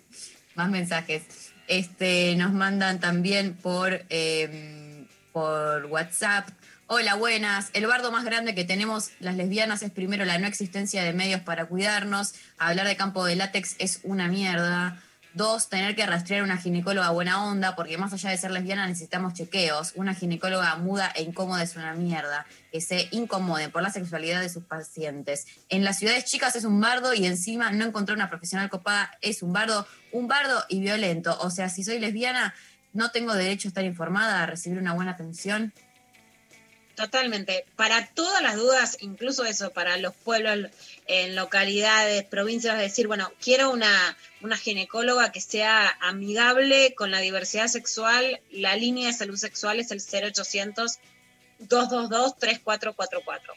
más mensajes. Este, nos mandan también por, eh, por WhatsApp. Hola, buenas. El bardo más grande que tenemos las lesbianas es primero la no existencia de medios para cuidarnos. Hablar de campo de látex es una mierda. Dos, tener que rastrear una ginecóloga buena onda, porque más allá de ser lesbiana necesitamos chequeos. Una ginecóloga muda e incómoda es una mierda. Que se incomoden por la sexualidad de sus pacientes. En las ciudades chicas es un bardo y encima no encontrar una profesional copada es un bardo, un bardo y violento. O sea, si soy lesbiana, no tengo derecho a estar informada, a recibir una buena atención. Totalmente. Para todas las dudas, incluso eso, para los pueblos, en localidades, provincias, decir, bueno, quiero una, una ginecóloga que sea amigable con la diversidad sexual. La línea de salud sexual es el 0800 222 3444.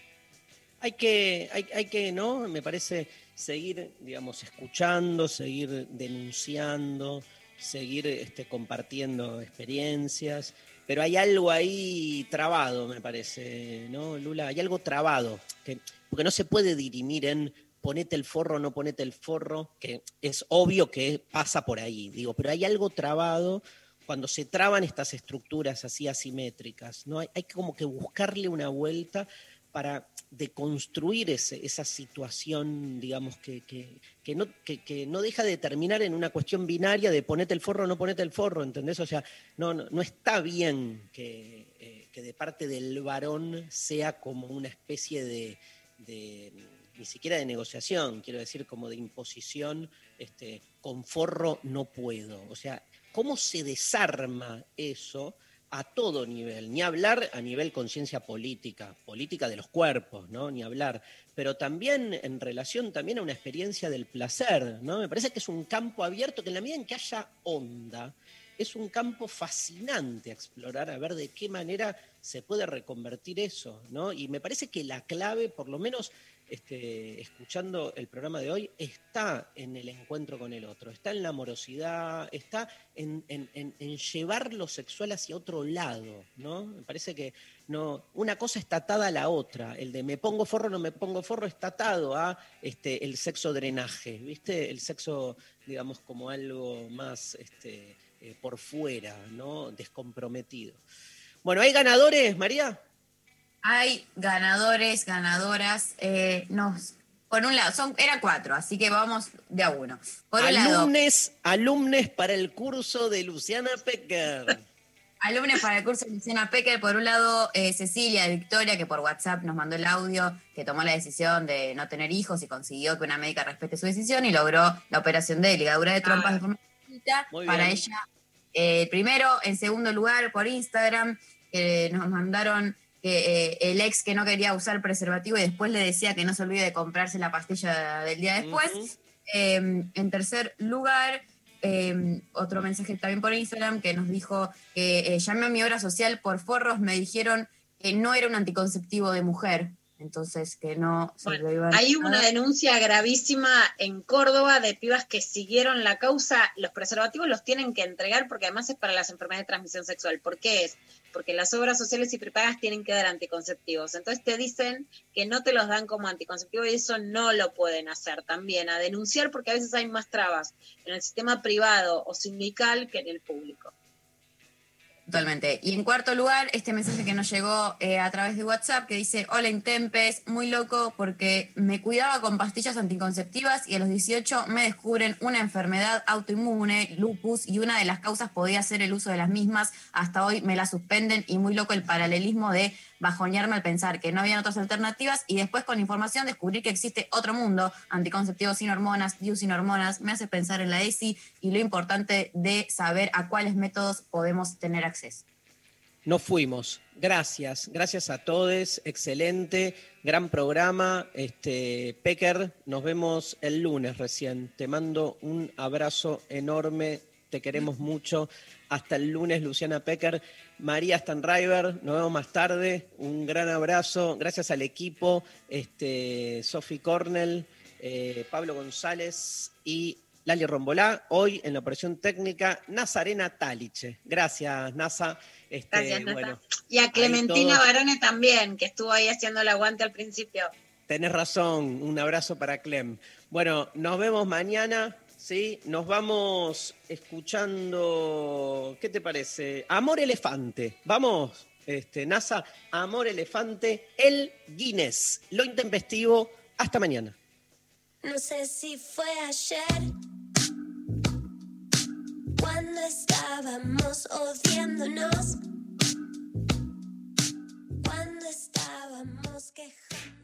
Hay que, hay, hay que, ¿no? Me parece seguir, digamos, escuchando, seguir denunciando, seguir este, compartiendo experiencias. Pero hay algo ahí trabado, me parece, ¿no, Lula? Hay algo trabado, que, porque no se puede dirimir en ponete el forro no ponete el forro, que es obvio que pasa por ahí, digo, pero hay algo trabado cuando se traban estas estructuras así asimétricas, ¿no? Hay, hay como que buscarle una vuelta para deconstruir esa situación, digamos, que, que- no, que, no deja de terminar en una cuestión binaria de ponete el forro o no ponete el forro, ¿entendés? O sea, no, no, no está bien que, eh, que de parte del varón sea como una especie de, de- ni siquiera de negociación, quiero decir como de imposición, este, con forro no puedo. O sea, ¿cómo se desarma eso a todo nivel? Ni hablar a nivel conciencia política, política de los cuerpos, ¿no? Ni hablar, pero también en relación también a una experiencia del placer, ¿no? Me parece que es un campo abierto que en la medida en que haya onda, es un campo fascinante a explorar, a ver de qué manera se puede reconvertir eso, ¿no? Y me parece que la clave, por lo menos este, escuchando el programa de hoy, está en el encuentro con el otro, está en la amorosidad, está en, llevar lo sexual hacia otro lado, ¿no? Me parece que no, una cosa está atada a la otra, el de me pongo forro, no me pongo forro, está atado a este, el sexo drenaje, ¿viste? El sexo, digamos, como algo más este, eh, por fuera, ¿no? Descomprometido. Bueno, ¿hay ganadores, María? Hay ganadores, ganadoras. eh, nos, por un lado, son, eran cuatro, así que vamos de a uno. Por un lado, Alumnes, alumnes para el curso de Luciana Pecker. alumnos para el curso de Luciana Pecker. Por un lado, eh, Cecilia de Victoria, que por WhatsApp nos mandó el audio, que tomó la decisión de no tener hijos y consiguió que una médica respete su decisión y logró la operación de ligadura de trompas de forma Muy para bien. ella. eh, primero, en segundo lugar, por Instagram, que nos mandaron que eh, el ex que no quería usar preservativo y después le decía que no se olvide de comprarse la pastilla del día después. Eh, en tercer lugar, eh, otro mensaje también por Instagram que nos dijo que eh, llamé a mi obra social por forros, me dijeron que no era un anticonceptivo de mujer, entonces que no se lo iban Hay a una denuncia gravísima en Córdoba de pibas que siguieron la causa. Los preservativos los tienen que entregar porque además es para las enfermedades de transmisión sexual. ¿Por qué es? Porque las obras sociales y prepagas tienen que dar anticonceptivos. Entonces te dicen que no te los dan como anticonceptivo y eso no lo pueden hacer también. A denunciar porque a veces hay más trabas en el sistema privado o sindical que en el público. Totalmente. Y en cuarto lugar, este mensaje que nos llegó eh, a través de WhatsApp que dice, hola Intempes, muy loco porque me cuidaba con pastillas anticonceptivas y a los 18 me descubren una enfermedad autoinmune, lupus, y una de las causas podía ser el uso de las mismas. Hasta hoy me la suspenden y muy loco el paralelismo de bajonearme al pensar que no habían otras alternativas y después con información descubrir que existe otro mundo, anticonceptivos sin hormonas, DIU sin hormonas, me hace pensar en la ESI y lo importante de saber a cuáles métodos podemos tener acceso. Nos fuimos. Gracias, gracias a todos. Excelente, gran programa. Este, Pecker, nos vemos el lunes recién. Te mando un abrazo enorme. Te queremos mucho. Hasta el lunes, Luciana Pecker. María Stanriver, nos vemos más tarde. Un gran abrazo. Gracias al equipo. Este, Sophie Cornell, eh, Pablo González y Lali Rombolá. Hoy en la operación técnica, Nazarena Taliche. Gracias, Nasa. Este, Gracias, bueno, Y a Clementina Barone también, que estuvo ahí haciendo el aguante al principio. Tenés razón, un abrazo para Clem. Bueno, nos vemos mañana, ¿sí? Nos vamos escuchando, ¿qué te parece? Amor Elefante. Vamos, este, NASA, Amor Elefante, el Guinness, lo intempestivo. Hasta mañana. No sé si fue ayer cuando estábamos odiándonos, cuando estábamos quejando.